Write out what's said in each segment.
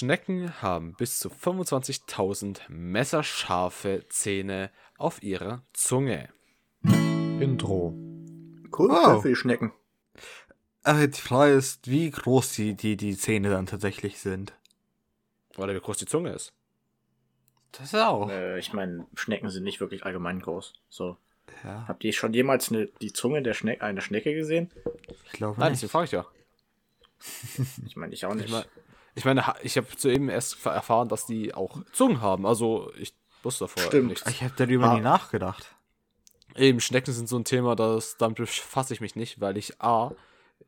Schnecken haben bis zu 25.000 messerscharfe Zähne auf ihrer Zunge. Intro. Cool, Wow. für die Schnecken. Aber die Frage ist, wie groß die, die, die Zähne dann tatsächlich sind. Oder wie groß die Zunge ist. Das ist auch. Äh, ich meine, Schnecken sind nicht wirklich allgemein groß. So. Ja, Habt ihr schon jemals eine, die Zunge der Schne einer Schnecke gesehen? ich glaube Nein, nicht. deswegen frage ich ja. Ich meine, ich auch nicht. Ich meine, ich, meine, ich habe soeben erst erfahren, dass die auch Zungen haben. Also ich wusste davor Stimmt. nichts. Ich habe darüber Ah. nie nachgedacht. Eben, Schnecken sind so ein Thema, das, damit befasse ich mich nicht, weil ich A,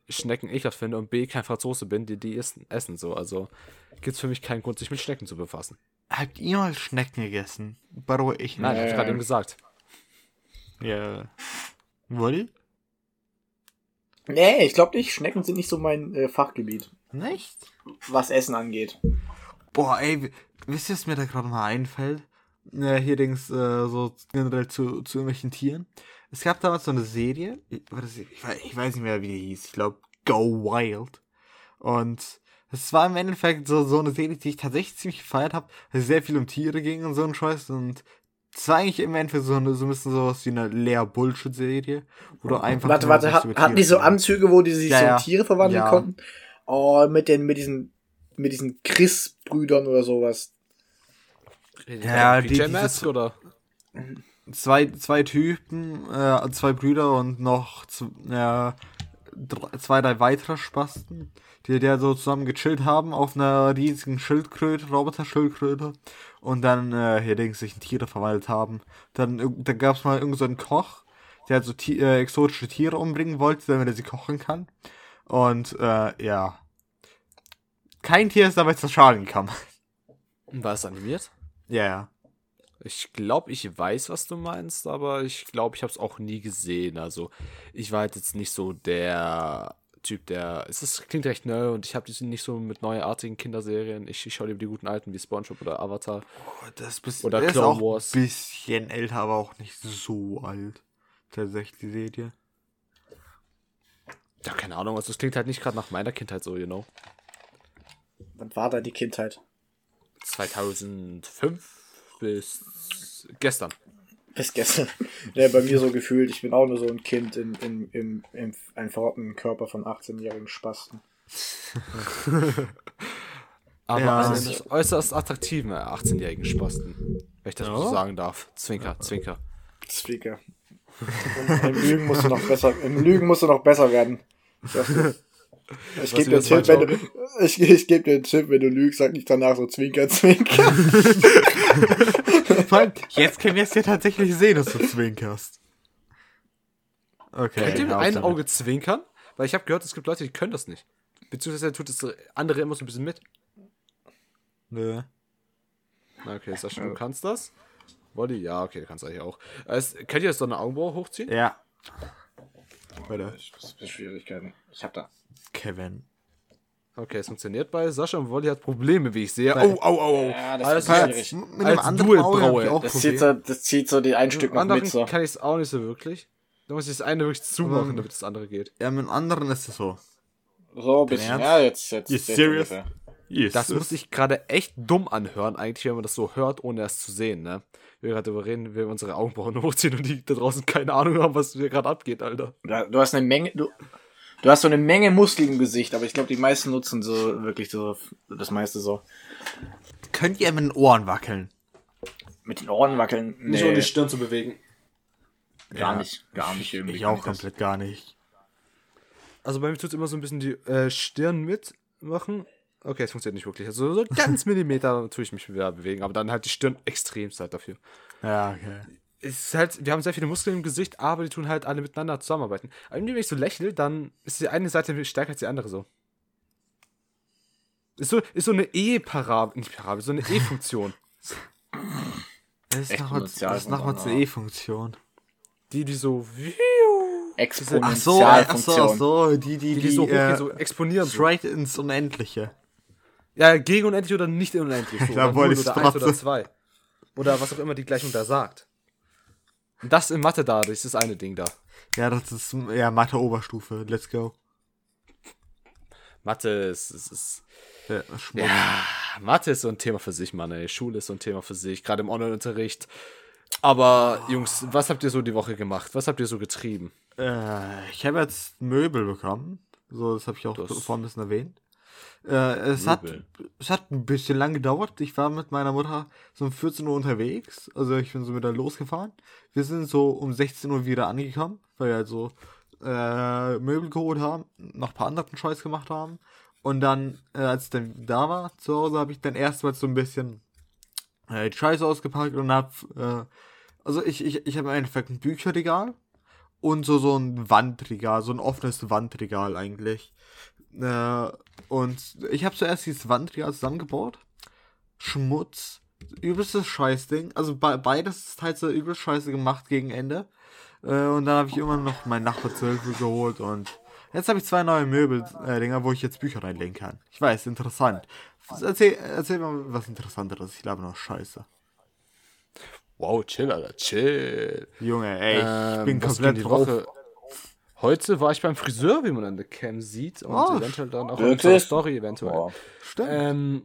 Schnecken ekelhaft finde und B, kein Franzose bin, die die essen, so. Also gibt es für mich keinen Grund, sich mit Schnecken zu befassen. Habt ihr mal Schnecken gegessen? Baro, ich Nein, nicht. hab ich gerade eben gesagt. Ja. Wolli? nee, ich glaube nicht. Schnecken sind nicht so mein äh, Fachgebiet, Nicht? was Essen angeht. Boah, ey, wisst ihr, was mir da gerade mal einfällt? Ja, hier Dings, äh, so generell zu, zu irgendwelchen Tieren. Es gab damals so eine Serie, ich, weiß, ich weiß nicht mehr, wie die hieß, ich glaube Go Wild. Und es war im Endeffekt so, so eine Serie, die ich tatsächlich ziemlich gefeiert habe, weil es sehr viel um Tiere ging und so ein Scheiß. Und es war eigentlich im Endeffekt so, eine, so ein bisschen sowas wie eine leer Bullshit-Serie, wo du einfach. Warte, warte, hat, hatten die so. Anzüge, wo die sich Ja, so in Tiere verwandeln Ja. konnten? Oh, mit den, mit diesen, mit diesen Chris-Brüdern oder sowas. Ja, die- PJ dieses- Mask oder? zwei, zwei Typen, äh, zwei Brüder und noch äh, zwei, drei weitere Spasten, die der so zusammen gechillt haben auf einer riesigen Schildkröte, Roboter-Schildkröte und dann äh, hier Dings sich in Tiere verwandelt haben. Dann, dann gab es mal irgendeinen so einen Koch, der halt so Ti äh, exotische Tiere umbringen wollte, damit er sie kochen kann. Und äh, ja. Kein Tier ist dabei zu Schaden gekommen. War es animiert? Ja, ja. Ich glaube, ich weiß, was du meinst, aber ich glaube, ich habe es auch nie gesehen. Also, ich war halt jetzt nicht so der Typ, der. Es ist, klingt recht neu und ich habe diese nicht so mit neuartigen Kinderserien. Ich, ich schaue lieber die guten alten wie SpongeBob oder Avatar. Oh, Das ist, Oder der ist Clone auch Wars. ein bisschen älter, aber auch nicht so alt. Tatsächlich, die Serie. Ja, keine Ahnung, also es klingt halt nicht gerade nach meiner Kindheit so, you know. Wann war da die Kindheit? 2005 bis gestern. Bis gestern. Ja, bei mir so gefühlt, ich bin auch nur so ein Kind in, in, im, im einem verrotteten Körper von 18-jährigen Spasten. Aber Ja. eines äußerst attraktiven 18-jährigen Spasten. Wenn ich das mal so Ja. sagen darf. Zwinker, Zwinker. Und Im Lügen musst du noch besser, im Lügen musst du noch besser werden. Das- Ich gebe dir, wieder einen Tipp, wenn du, ich, ich geb dir einen Tipp, wenn du lügst, sag nicht danach so Zwinker, Zwinker. Vor allem, jetzt können wir es ja tatsächlich sehen, dass du zwinkerst. Okay. Könnt ihr mit einem. Auge zwinkern? Weil ich habe gehört, es gibt Leute, die können das nicht. Beziehungsweise tut das andere immer so ein bisschen mit. Nö. Na, Okay, Sascha, du kannst das. Wolli, ja, okay, du kannst eigentlich auch. Es, könnt ihr das so eine Augenbraue hochziehen? Ja. Warte. Das ist Schwierigkeiten. Ich hab da. Kevin. Okay, es funktioniert bei Sascha und Wolli hat Probleme, wie ich sehe. Nein. Oh, au, au, au. Ja, das Alles ist schwierig. Mit dem Als anderen ich auch Das zieht, Probleme. so, das zieht so die ein Stück Mit dem noch anderen mit so. kann ich es auch nicht so wirklich. Da muss ich das eine wirklich zumachen, Aber- damit das andere geht. Ja, mit dem anderen ist es so. So ein bisschen. Ja, jetzt, jetzt. You jetzt serious? ungefähr. Yes. Das muss sich gerade echt dumm anhören, eigentlich, wenn man das so hört, ohne es zu sehen, ne? Wir gerade darüber reden, wie wir unsere Augenbrauen hochziehen und die da draußen keine Ahnung haben, was hier gerade abgeht, Alter. Du, du hast eine Menge, du, du hast so eine Menge Muskeln im Gesicht, aber ich glaube, die meisten nutzen so wirklich so das meiste so. Könnt ihr mit den Ohren wackeln? Mit den Ohren wackeln. Nee, Nicht um die Stirn zu bewegen. gar Ja. nicht. Gar nicht irgendwie. Ich auch das. komplett gar nicht. Also bei mir tut es immer so ein bisschen die äh, Stirn mitmachen. Okay, es funktioniert nicht wirklich. Also so ganz Millimeter tue ich mich wieder bewegen, aber dann halt die Stirn extremst halt dafür. Ja, okay. Es ist halt, wir haben sehr viele Muskeln im Gesicht, aber die tun halt alle miteinander zusammenarbeiten. Aber wenn ich so lächle, dann ist die eine Seite stärker als die andere so. Ist so, ist so eine E-Parabel, nicht Parabel, so eine E-Funktion. Das ist nochmal einer- E-Funktion. Die, die so, Ach so, ach Exponentialfunktion. so, ach so, die, die, die, die, die so, äh, so explodieren. So. straight ins Unendliche. Ja, gegen unendlich oder nicht unendlich. So. Da oder wollte ich's oder eins oder zwei. Oder was auch immer die Gleichung da sagt. Und das in Mathe da, das ist das eine Ding da. Ja, das ist ja Mathe Oberstufe. Let's go. Mathe ist, ist, ist Ja, ja, Mathe ist so ein Thema für sich, Mann, ey. Schule ist so ein Thema für sich, gerade im Online-Unterricht. Aber, Jungs, was habt ihr so die Woche gemacht? Was habt ihr so getrieben? Äh, ich habe jetzt Möbel bekommen. So, das habe ich auch Das- vorhin ein bisschen erwähnt. Äh, es, hat, es hat ein bisschen lang gedauert. Ich war mit meiner Mutter so um 14 Uhr unterwegs. Also ich bin so wieder losgefahren. Wir sind so um 16 Uhr wieder angekommen, weil wir halt so äh, Möbel geholt haben, noch ein paar anderen Scheiß gemacht haben. Und dann, äh, als ich dann da war zu Hause, habe ich dann erstmal so ein bisschen äh, die Scheiße ausgepackt und hab, äh, also ich, ich, ich habe im Endeffekt ein Bücherregal und so, so ein Wandregal, so ein offenes Wandregal eigentlich. Äh, und ich habe zuerst dieses Wandregal zusammengebaut. Schmutz, übelstes Scheißding. Also be beides ist halt so übelst scheiße gemacht gegen Ende. Äh, und dann habe ich immer noch meinen Nachbar zu Hilfe geholt und jetzt habe ich zwei neue Möbel-Dinger, wo ich jetzt Bücher reinlegen kann. Ich weiß, interessant. Erzähl, erzähl mal was Interessanteres. Ich glaube noch Scheiße. Wow, chill, Alter, chill. Junge, ey, ich Ähm, bin komplett drauf. Woche. Heute war ich beim Friseur, wie man an der Cam sieht. Und Oh, eventuell dann auch in unserer Story eventuell. Boah. Stimmt. Ähm,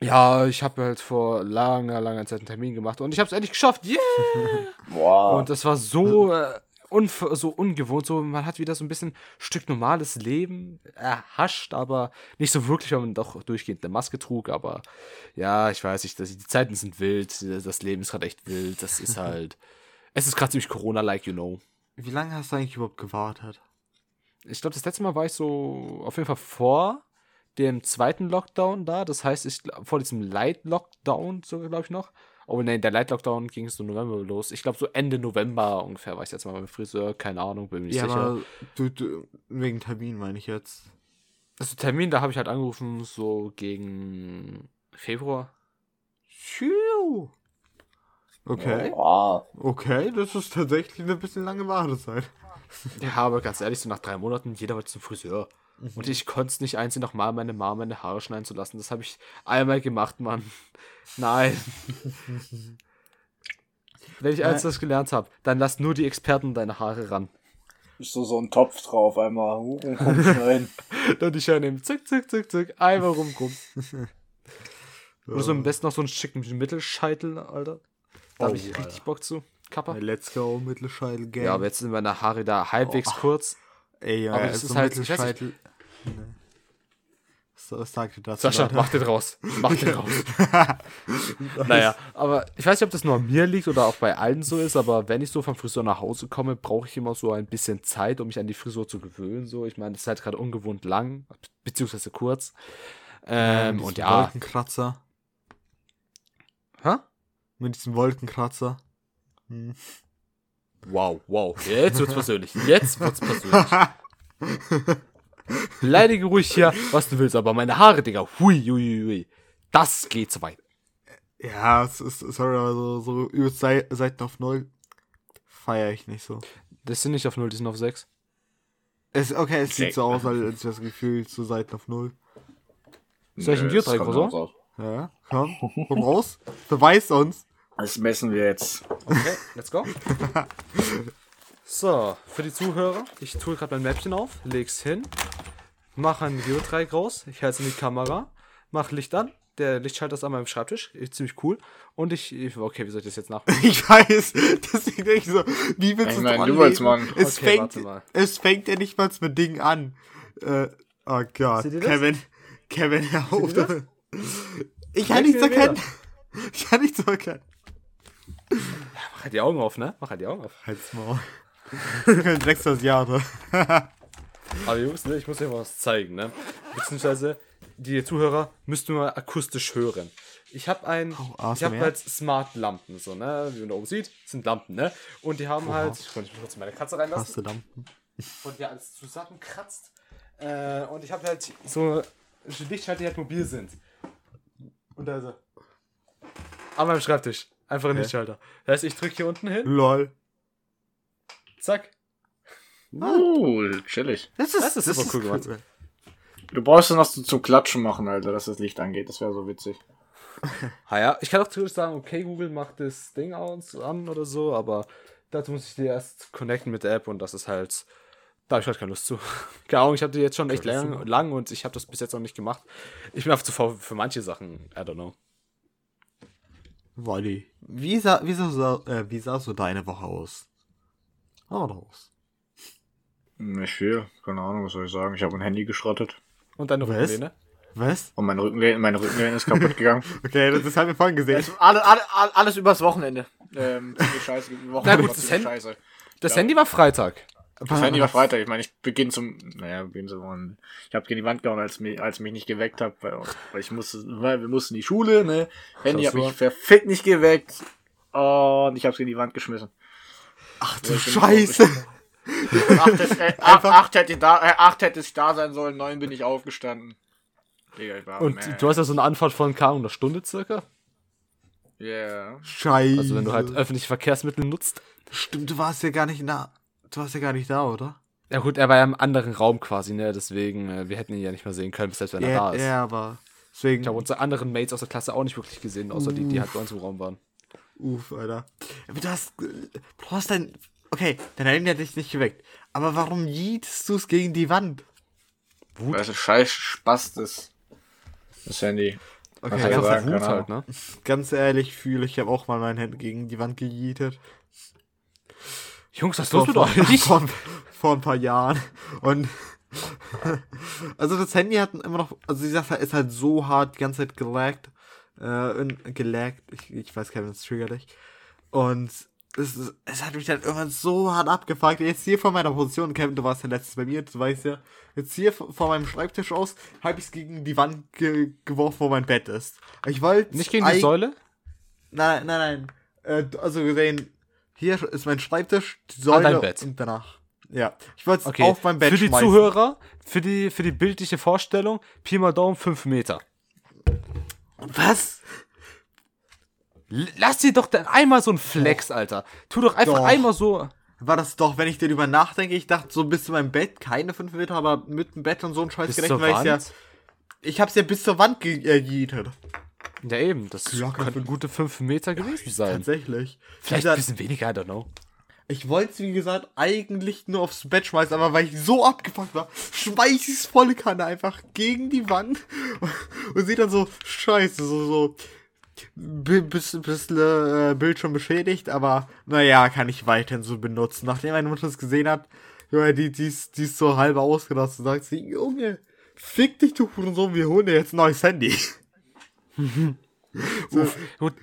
ja, ich habe halt vor langer, langer Zeit einen Termin gemacht und ich habe es endlich geschafft. Yeah! Boah. Und das war so, äh, so ungewohnt. So, man hat wieder so ein bisschen Stück normales Leben erhascht, aber nicht so wirklich, weil man doch durchgehend eine Maske trug. Aber ja, ich weiß nicht, dass die Zeiten sind wild, das Leben ist gerade echt wild. Das ist halt, es ist gerade ziemlich Corona-like, you know. Wie lange hast du eigentlich überhaupt gewartet? Ich glaube, das letzte Mal war ich so auf jeden Fall vor dem zweiten Lockdown da. Das heißt, ich vor diesem Light-Lockdown, so glaube ich noch. Oh nein, der Light-Lockdown ging so November los. Ich glaube, so Ende November ungefähr war ich jetzt mal beim Friseur. Keine Ahnung, bin mir nicht ja, sicher. aber du, du, wegen Termin meine ich jetzt. Also Termin, da habe ich halt angerufen, so gegen Februar. Tschiu. Okay, Boah. okay, das ist tatsächlich eine bisschen lange Wartezeit. Ja, aber ganz ehrlich, so nach drei Monaten, jeder wollte zum Friseur. Mhm. Und ich konnte es nicht einsehen, nochmal meine Mama meine Haare schneiden zu lassen. Das habe ich einmal gemacht, Mann. Nein. Wenn ich eins das gelernt habe, dann lass nur die Experten deine Haare ran. Ist so, so ein Topf drauf, einmal rumschneiden. Dann die Schere nehmen, zick, zick, zick, zick, einmal rumrum. Oder so am besten noch so einen schicken Mittelscheitel, Alter. Da habe ich Alter. richtig Bock zu. Kappa. Let's go, Mittelscheitel Gang. Ja, aber jetzt sind meine Haare da halbwegs Oh. kurz. Ey, ja, aber das so ist halt-. Mittelscheitel. Nee. So, was sagt ihr dazu? Sascha, Leute? mach den raus. Mach den raus. naja, aber ich weiß nicht, ob das nur an mir liegt oder auch bei allen so ist, aber wenn ich so vom Friseur nach Hause komme, brauche ich immer so ein bisschen Zeit, um mich an die Frisur zu gewöhnen. So, ich meine, das ist halt gerade ungewohnt lang, beziehungsweise kurz. Ähm, Mit und ja. Wolkenkratzer. Hä? Mit diesem Wolkenkratzer. Hm. Wow, wow. Jetzt wird's persönlich. Jetzt wird's persönlich. Beleidige ruhig hier, was du willst, aber meine Haare, Digga. Hui, hui, hui. Das geht zu weit. Ja, es ist, sorry, aber so, so über Sei- Seiten auf Null feiere ich nicht so. Das sind nicht auf 0, die sind auf 6. Es, okay, es sieht so aus, als ich das Gefühl zu Seiten auf Null. Soll ich ein Bierdreieck das oder so? Ja, komm, komm raus. Beweis uns. Das messen wir jetzt. Okay, let's go. So, für die Zuhörer, ich tue gerade mein Mäppchen auf, leg's hin, mache ein Geodreieck raus, ich halte es in die Kamera, mache Licht an, der Lichtschalter ist an meinem Schreibtisch, ist ziemlich cool. Und ich, ich- okay, wie soll ich das jetzt nachmachen? Ich weiß, deswegen denke ich so, wie willst du meine, es du wolltest machen. Es Okay, fängt, warte mal. es fängt ja nicht mal mit Dingen an. Äh, oh Gott, das? Kevin, Kevin, hör auf. das? Ich kann nichts erkennen. Ich kann nichts erkennen. Mach halt die Augen auf, ne? Mach halt die Augen auf. Halt's Maul. Sechs das Jahre. Aber Jungs, ne, ich muss euch mal was zeigen, ne? Beziehungsweise, die Zuhörer müssten mal akustisch hören. Ich habe ein, Oh, ich habe halt Smart-Lampen, so, ne? Wie man da oben sieht, sind Lampen, ne? Und die haben halt, ich konnte kurz meine Katze reinlassen. Hast du Lampen? und ja alles zusammenkratzt. Äh, und ich habe halt so Lichtschalter, die halt mobil sind. Und da ist er. An meinem Schreibtisch. Einfach ein Lichtschalter. Das heißt, ich drücke hier unten hin, Lol. zack. Uh, chillig. Das Das ist super cool gemacht. Du brauchst dann noch so zum Klatschen machen, Alter, dass das Licht angeht. Das wäre so witzig. Ah ja, ich kann auch theoretisch sagen, okay, Google macht das Ding aus, an oder so, aber dazu muss ich dir erst connecten mit der App und das ist halt Da habe ich halt keine Lust zu. Keine Ahnung, ich hatte jetzt schon echt lang, lang und ich habe das bis jetzt noch nicht gemacht. Ich bin einfach zu faul für manche Sachen. I don't know. Wolli. Wie sah, wie sah, so- äh, wie sah so deine Woche aus? Hau raus. Nicht viel, keine Ahnung, was soll ich sagen. Ich habe ein Handy geschrottet Und deine Was? Rückenlehne? Was? und mein Rückenlehne, meine Rückenlehne ist kaputt gegangen. Okay, das, das haben wir vorhin gesehen. Also alle, alle, alle, alles übers Wochenende. Ähm, ziemlich scheiße. Die Woche Na gut, das Handy- scheiße. Das Ja. Handy war Freitag. Das Handy war Freitag. Ich meine, ich beginne zum, naja, beginne zum. Ich habe gegen die Wand gehauen, als mich, als mich nicht geweckt hat, weil, weil ich musste, weil wir mussten in die Schule, ne? Handy hat mich verfickt nicht geweckt. Und ich hab's gegen die Wand geschmissen. Ach du Scheiße. Acht, hätte- äh, acht, acht, hätte ich da, äh, acht hätte ich da sein sollen, neun bin ich aufgestanden. Digga, ich war Und mad. du hast ja so eine Anfahrt von Ahnung, einer Stunde circa. Yeah. Scheiße. Also wenn du halt öffentliche Verkehrsmittel nutzt. Stimmt, du warst ja gar nicht da. Du warst ja gar nicht da, oder? Ja gut, er war ja im anderen Raum quasi, ne? Deswegen, äh, wir hätten ihn ja nicht mehr sehen können, selbst wenn er da ist. ja, aber. Deswegen. Ich habe unsere anderen Mates aus der Klasse auch nicht wirklich gesehen, außer die, die halt bei uns im Raum waren. Uff, Alter. Aber du hast. Du hast dein. Okay, dein Handy hat dich nicht geweckt. Aber warum jietest du es gegen die Wand? Weil es ein scheiß Spaß ist. Das Handy. Okay, ganz? Wut halt, ne? ganz ehrlich fühle ich, habe auch mal mein Handy gegen die Wand gejietet. Jungs, was Vor, tust du vor, doch nicht? vor, vor ein paar Jahren. Und. also das Handy hat immer noch. Also die Sache ist halt so hart die ganze Zeit gelaggt. Äh, gelaggt. Ich, ich weiß nicht, das triggert dich. Und es, ist- es hat mich dann irgendwann so hart abgefuckt. Jetzt hier vor meiner Position, Kevin, du warst ja letztes bei mir, du weißt ja. Jetzt hier vor vor meinem Schreibtisch aus, habe ich es gegen die Wand ge geworfen, wo mein Bett ist. Ich wollte Nicht gegen die Säule? Nein, nein, nein. Äh, also gesehen, hier ist mein Schreibtisch, die Säule Bett. und danach. Ja, ich wollte es Okay, auf mein Bett für die schmeißen. Zuhörer, für die, für die bildliche Vorstellung, Pi mal Daumen 5 Meter. Was? Lass dir doch dann einmal so ein Flex, Alter. Tu doch einfach Doch. einmal so. War das doch, wenn ich darüber nachdenke, ich dachte so bis zu meinem Bett, keine 5 Meter, aber mit dem Bett und so ein Scheiß Bis gerechnet, zur weil ich ja. Ich hab's ja bis zur Wand gejietet. Ja, eben. Das Locker könnten gute 5 Meter gewesen sein. Tatsächlich. Vielleicht ein bisschen weniger, I don't know. Ich wollte es, wie gesagt, eigentlich nur aufs Bett schmeißen, aber weil ich so abgefuckt war, schmeiß ich es volle Kanne einfach gegen die Wand und sehe dann so, scheiße, so, so, bi- bisschen, bisschen äh, Bildschirm beschädigt, aber naja, kann ich weiterhin so benutzen. Nachdem meine Mutter es gesehen hat, Junge, die, die, ist, die ist so halb ausgelassen, sagt sie, Junge, fick dich, du Hurensohn, wir holen dir jetzt ein neues Handy. Uff, gut.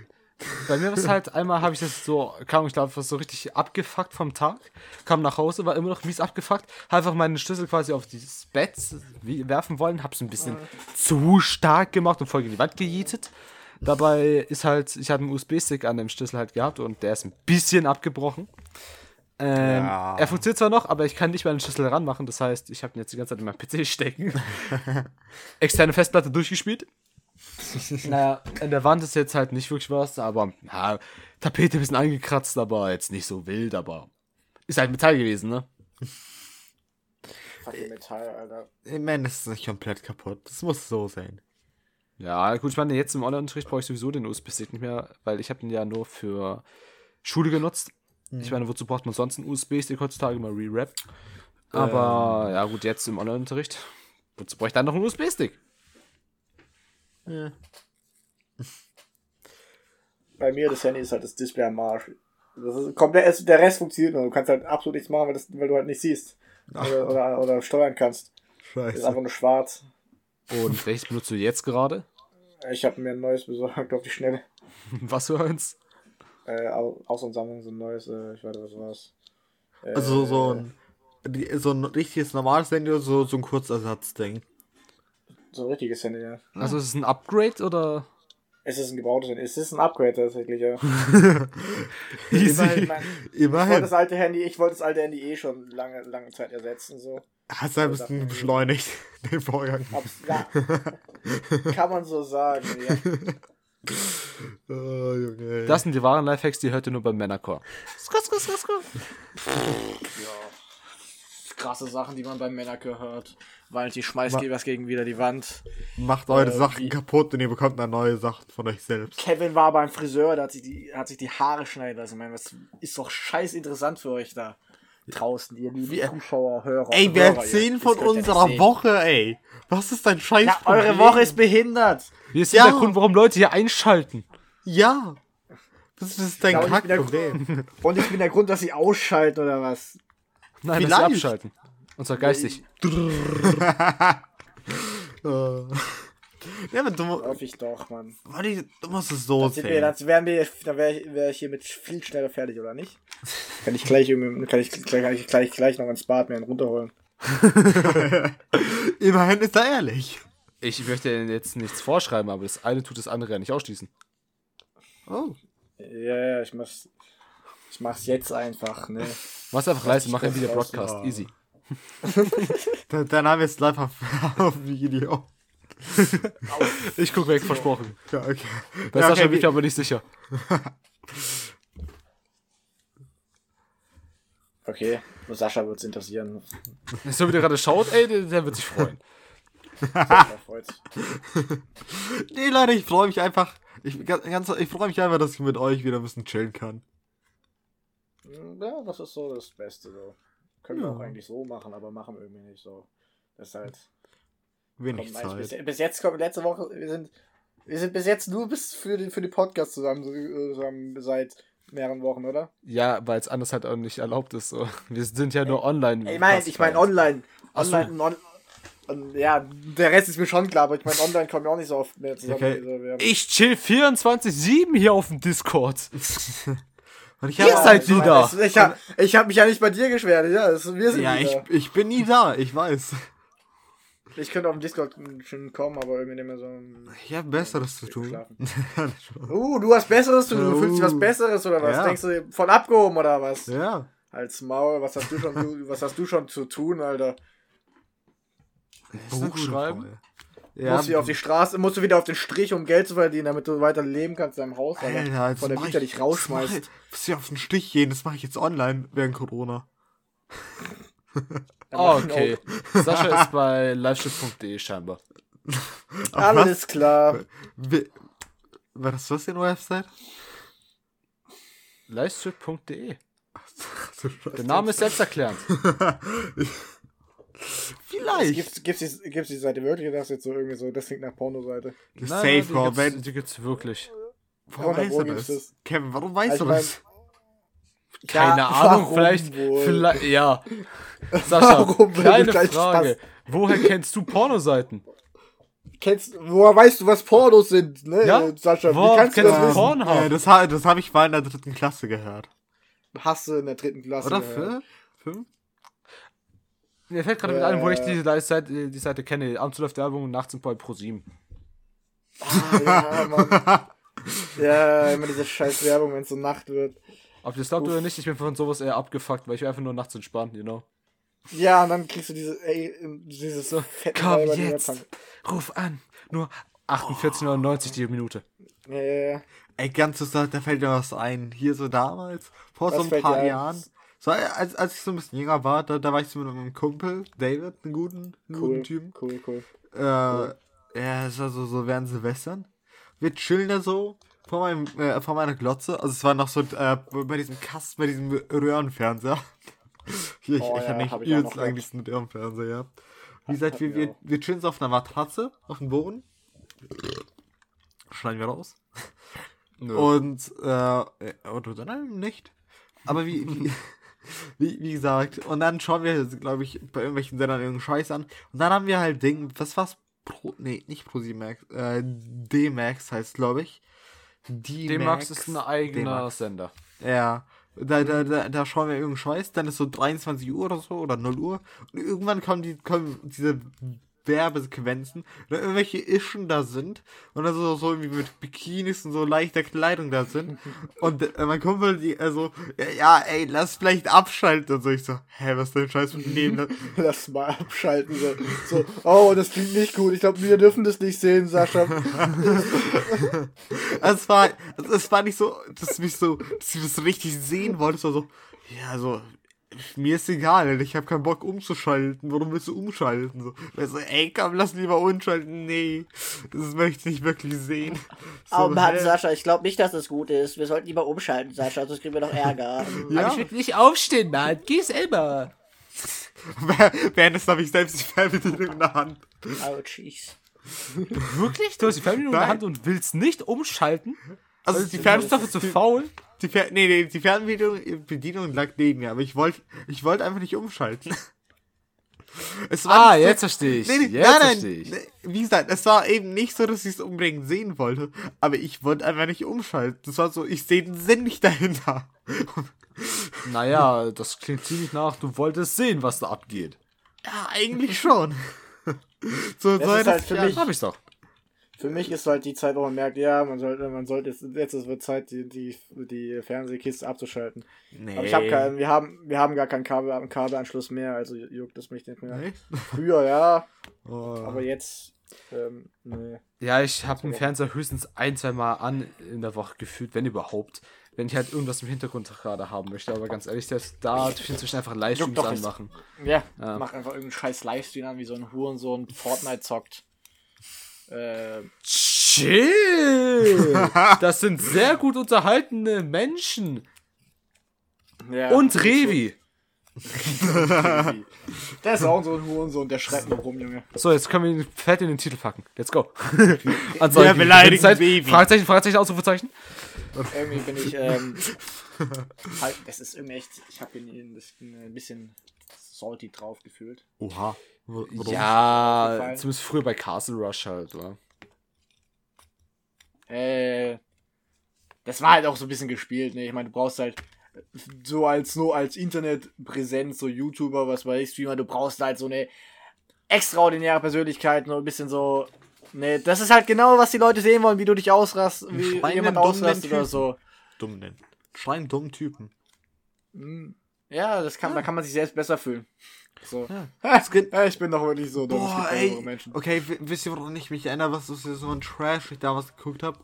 Bei mir war es halt, einmal habe ich das so, kam ich glaube, so richtig abgefuckt vom Tag, kam nach Hause, war immer noch mies abgefuckt, hab einfach meinen Schlüssel quasi auf dieses Bett werfen wollen, hab's ein bisschen zu stark gemacht und voll gegen die Wand gejietet. Dabei ist halt, ich habe einen USB-Stick an dem Schlüssel halt gehabt und der ist ein bisschen abgebrochen. Ähm, Ja. Er funktioniert zwar noch, aber ich kann nicht mehr den Schlüssel ranmachen. Das heißt, ich habe ihn jetzt die ganze Zeit in meinem PC stecken. Externe Festplatte durchgespielt. Naja, in der Wand ist jetzt halt nicht wirklich was, aber ja, Tapete ein bisschen angekratzt, aber jetzt nicht so wild, aber ist halt Metall gewesen, ne? Fucking Metall, Alter. Ich meine, es ist nicht komplett kaputt. Das muss so sein. Ja, gut, ich meine, jetzt im Online-Unterricht brauche ich sowieso den USB-Stick nicht mehr, weil ich habe den ja nur für Schule genutzt. Ich meine, wozu braucht man sonst einen USB-Stick heutzutage mal Re-Rap? Aber ja, gut, jetzt im Online-Unterricht. Wozu brauche ich dann noch einen USB-Stick? Ja. Bei mir, das Handy ist halt das Display am Arsch. Das ist komplett, der Rest funktioniert nur. Du kannst halt absolut nichts machen, weil, das, weil du halt nicht siehst. Oder, oder, oder steuern kannst. Das ist Scheiße. einfach nur schwarz. Und welches benutzt du jetzt gerade? Ich habe mir ein neues besorgt auf die Schnelle. Was für eins? Äh, au- auch so ein Sammlung, so ein neues, äh, ich weiß nicht, was war's. Äh, Also so ein, die, so ein richtiges normales Handy oder so, so ein Kurzersatzding. So ein richtiges Handy, ja. Also ist es ein Upgrade oder? Es ist ein gebautes Handy. Es ist ein Upgrade tatsächlich, ja. Immerhin. Ich, wollte das alte Handy, ich wollte das alte Handy eh schon lange, lange Zeit ersetzen, so. Hast du ein bisschen beschleunigt, den Vorgang. Ja. Kann man so sagen, ja. Oh, Junge. Das sind die wahren Lifehacks, die hört ihr nur beim Männerchor. Krasse Sachen, die man beim Männerchor hört. Weil die Schmeißgebers gegen wieder die Wand. Macht eure Äh, Sachen wie- kaputt und ihr bekommt dann neue Sachen von euch selbst. Kevin war beim Friseur, der hat sich die, hat sich die Haare schneiden lassen. Ich meine, was ist doch scheiß interessant für euch da. draußen, ihr lieben Zuschauer, Hörer. Ey, wir Hörer, erzählen ihr- von das unserer sehen. Woche, ey. Was ist dein Scheiß? Ja, eure Woche ist behindert. Wie ist Ja. der Grund, warum Leute hier einschalten? Ja. Das, das ist dein Kackproblem. Und ich bin der Grund, dass sie ausschalten oder was? Nein, dass Vielleicht. sie abschalten. Und zwar geistig. Ja, aber du, Hoffe ich doch, Mann. warte, du musst es so wir, sehen. wären wir, dann wäre ich, wär ich hiermit viel schneller fertig, oder nicht? Kann ich gleich kann ich, gleich- kann ich gleich, gleich noch ins Bad mir einen runterholen. Immerhin ist er ehrlich. Ich möchte jetzt nichts vorschreiben, aber das eine tut das andere ja nicht ausschließen. Oh. Ja, ja, ich mach's, ich mach's jetzt einfach, ne? Mach's einfach leise, mach ein das Video raus, Broadcast. ja. Easy. Der, der Name ist live auf, auf Video. Ich guck weg, versprochen. Ja, okay. Bei Ja, Sascha okay, bin ich aber nicht sicher. Okay, nur Sascha wird's interessieren. So wie der gerade schaut, ey, der, der wird sich freuen. Nee, Leute, ich freue mich einfach. Ich, ganz- ich freue mich einfach, dass ich mit euch wieder ein bisschen chillen kann. Ja, das ist so das Beste, so. Können wir Ja. auch eigentlich so machen, aber machen wir irgendwie nicht so. Das ist halt. Wenig nice. Zeit. bis, bis jetzt kommt letzte Woche, wir sind, wir sind bis jetzt nur bis für die, für die Podcast zusammen, so, äh, zusammen seit mehreren Wochen, oder? Ja, weil es anders halt auch nicht erlaubt ist. So. Wir sind ja nur online. Ich meine, ich meine online. So. Online, on, on, ja, der Rest ist mir schon klar, aber ich meine, online kommen wir auch nicht so oft mehr zusammen. Okay. Also, wir Ich chill 24-7 hier auf dem Discord. Und ich Ihr seid wieder. das- Ich habe hab mich ja nicht bei dir geschwert, ja, das, wir sind Ja, ich, wieder. ich bin nie da, ich weiß. Ich könnte auf dem Discord schon kommen, aber irgendwie nicht mehr so. Ich habe Besseres zu tun. Uh, du hast Besseres zu tun, du fühlst dich was Oh. Besseres oder was? Ja. Denkst du voll abgehoben oder was? ja. Als Maul, was hast du schon, was hast du schon zu tun, Alter? Buch schreiben? Ja, musst du wieder auf die Straße, musst du wieder auf den Strich, um Geld zu verdienen, damit du weiter leben kannst in deinem Haus, Alter. Von der Mieter ich- dich rausschmeißt. ich- Muss ich auf den Stich gehen, das mache ich jetzt online während Corona. Ich okay. Sascha ist bei livestream.de scheinbar. Alles klar. Wie- War das was in der Website? Livestream.de. Der Name ist selbsterklärend. Vielleicht. Gibt's, gibt's, die, gibt's die Seite wirklich oder ist das jetzt so irgendwie so, das klingt nach Pornoseite? Nein, Safe, Bro. die die gibt's wirklich. warum weißt du das? das? Kevin, warum weißt Also du das? Keine Ja, Ahnung, warum vielleicht, wohl? vielleicht, ja. Sascha, Warum kleine Frage. Woher kennst du Pornoseiten? Kennst, woher weißt du, was Pornos sind, ne, Ja? Sascha? Woher Wie kannst du kennst das du wissen? Porn? Pornhub. Äh, das ha- das habe ich mal in der dritten Klasse gehört. Hast du in der dritten Klasse Oder gehört. Fünf? Mir fällt gerade mit ein, wo ich Äh. die Seite, die Seite kenne. Abends läuft Werbung und nachts sind bei ProSieben. Ah, ja, Mann. ja, immer diese scheiß Werbung, wenn es so Nacht wird. Ob ihr das glaubt Uff. oder nicht, ich bin von sowas eher abgefuckt, weil ich will einfach nur nachts entspannen, you know. Ja, und dann kriegst du diese, ey, dieses so fette Komm Weiber, jetzt, ruf an. Nur 48,99 die Minute. Ja, ja, ja. Ey, ganz so, da fällt mir was ein. Hier so damals, vor Was so ein paar? Jahren. So, als, als ich so ein bisschen jünger war, da, da war ich so mit meinem Kumpel, David, einen guten, einen Cool, guten Typen. cool, cool. Äh, ja, es war so, so während Silvestern. Wir chillen da so vor, meinem, äh, vor meiner Glotze. Also es war noch so äh, bei diesem Kasten, bei diesem Röhrenfernseher. Hier, ich, Oh ich ja, habe nicht hab ich übelst eigentlich einen Röhrenfernseher gehabt. Wie gesagt, wir, wir wir, chillen so auf einer Matratze, auf dem Boden. Schneiden wir raus. Nö. Und, äh, oder dann nicht. Aber wie, wie, wie, wie gesagt, und dann schauen wir, glaube ich, bei irgendwelchen Sendern irgendeinen Scheiß an. Und dann haben wir halt Ding, was war's? Pro, nee, nicht Pro Max, äh, D-Max heißt, glaube ich. D-Max ist ein eigener. Sender. Ja. Da, da, da, da schauen wir irgendeinen Scheiß, dann ist so 23 Uhr oder so oder 0 Uhr und irgendwann kommen die kommen diese Werbesequenzen, oder irgendwelche Ischen da sind und dann so, so irgendwie mit Bikinis und so leichter Kleidung da sind und äh, mein Kumpel, die, also, ja, ey, lass vielleicht abschalten und so, ich so, hä, was denn Scheiß mit dem Leben? Lass mal abschalten. So, so oh, das klingt nicht gut. Ich glaube, wir dürfen das nicht sehen, Sascha. Es war, es war nicht so, dass mich so, dass ich das so richtig sehen wollte. Es war so, ja, so, mir ist egal, ich habe keinen Bock umzuschalten. Warum willst du umschalten? So, weißt du, ey, komm, lass lieber umschalten. Nee, das möchte ich nicht wirklich sehen. So, oh Mann, hä? Sascha, ich glaube nicht, dass das gut ist. Wir sollten lieber umschalten, Sascha, sonst kriegen wir noch Ärger. Ja, will nicht aufstehen, Mann. Geh selber. währenddessen habe ich selbst die Fernbedienung in der Hand. Ouchies. Wirklich? Du hast die Fernbedienung in der. Hand und willst nicht umschalten? Also die Du bist Fernbedienung dafür zu faul? Die, Fer nee, nee, die Fernbedienung Bedienung lag neben mir, aber ich wollte ich wollte einfach nicht umschalten. Es Ah, nicht so- jetzt verstehe ich. Nee, nee, Jetzt nein, nein, verstehe ich. nee, wie gesagt, es war eben nicht so, dass ich es unbedingt sehen wollte, aber ich wollte einfach nicht umschalten. Das war so, ich sehe den Sinn nicht dahinter. Naja, das klingt ziemlich nach, du wolltest sehen, was da abgeht. Ja, eigentlich schon. so Das soll ist halt für mich- Hab ich's doch. Für mich ist halt die Zeit, wo man merkt, ja, man sollte, man sollte jetzt, jetzt ist es Zeit, die, die, die Fernsehkiste abzuschalten. Nee. Aber ich habe keinen, wir haben, wir haben gar keinen Kabel, Kabelanschluss mehr, also juckt es mich nicht mehr. Nee? Früher ja, Oh. aber jetzt, ähm, nee. Ja, ich habe den Fernseher höchstens ein, zwei Mal an in der Woche gefühlt, wenn überhaupt. Wenn ich halt irgendwas im Hintergrund gerade haben möchte. Aber ganz ehrlich, selbst da tue ich inzwischen einfach Livestreams anmachen. Ja, Ja. mach einfach irgendeinen scheiß Livestream an, wie so ein Hurensohn Fortnite zockt. Äh, Chill! Das sind sehr gut unterhaltene Menschen. ja, Und Revi. Der ist auch so ein Hurensohn, der schreit nur rum, Junge. So, jetzt können wir ihn fett in den Titel packen. Let's go. Wir beleidigen Baby. Fragezeichen, Fragezeichen, Ausrufezeichen. Irgendwie bin ich, ähm, halt, das ist irgendwie echt, ich habe ihn das- ein bisschen salty drauf gefühlt. Oha. Warum? Ja, zumindest früher bei Castle Rush halt, oder? Äh, das war halt auch so ein bisschen gespielt, ne? Ich meine, du brauchst halt so als nur als Internetpräsenz, so YouTuber, was weiß ich, Streamer, du brauchst halt so eine extraordinäre Persönlichkeit, nur ein bisschen so. Ne, das ist halt genau, was die Leute sehen wollen, wie du dich ausrast, wie jemand dummen ausrastet oder Typen. so. Dumm nennen. Schreien dummen Typen. Hm. Ja, das kann, da kann man sich selbst besser fühlen. So. Ja. Ja, ich bin doch wirklich so dumm. Boah, ey. Menschen. Okay, wisst ihr, woran ich mich erinnere, was das so ein Trash ich damals geguckt habe?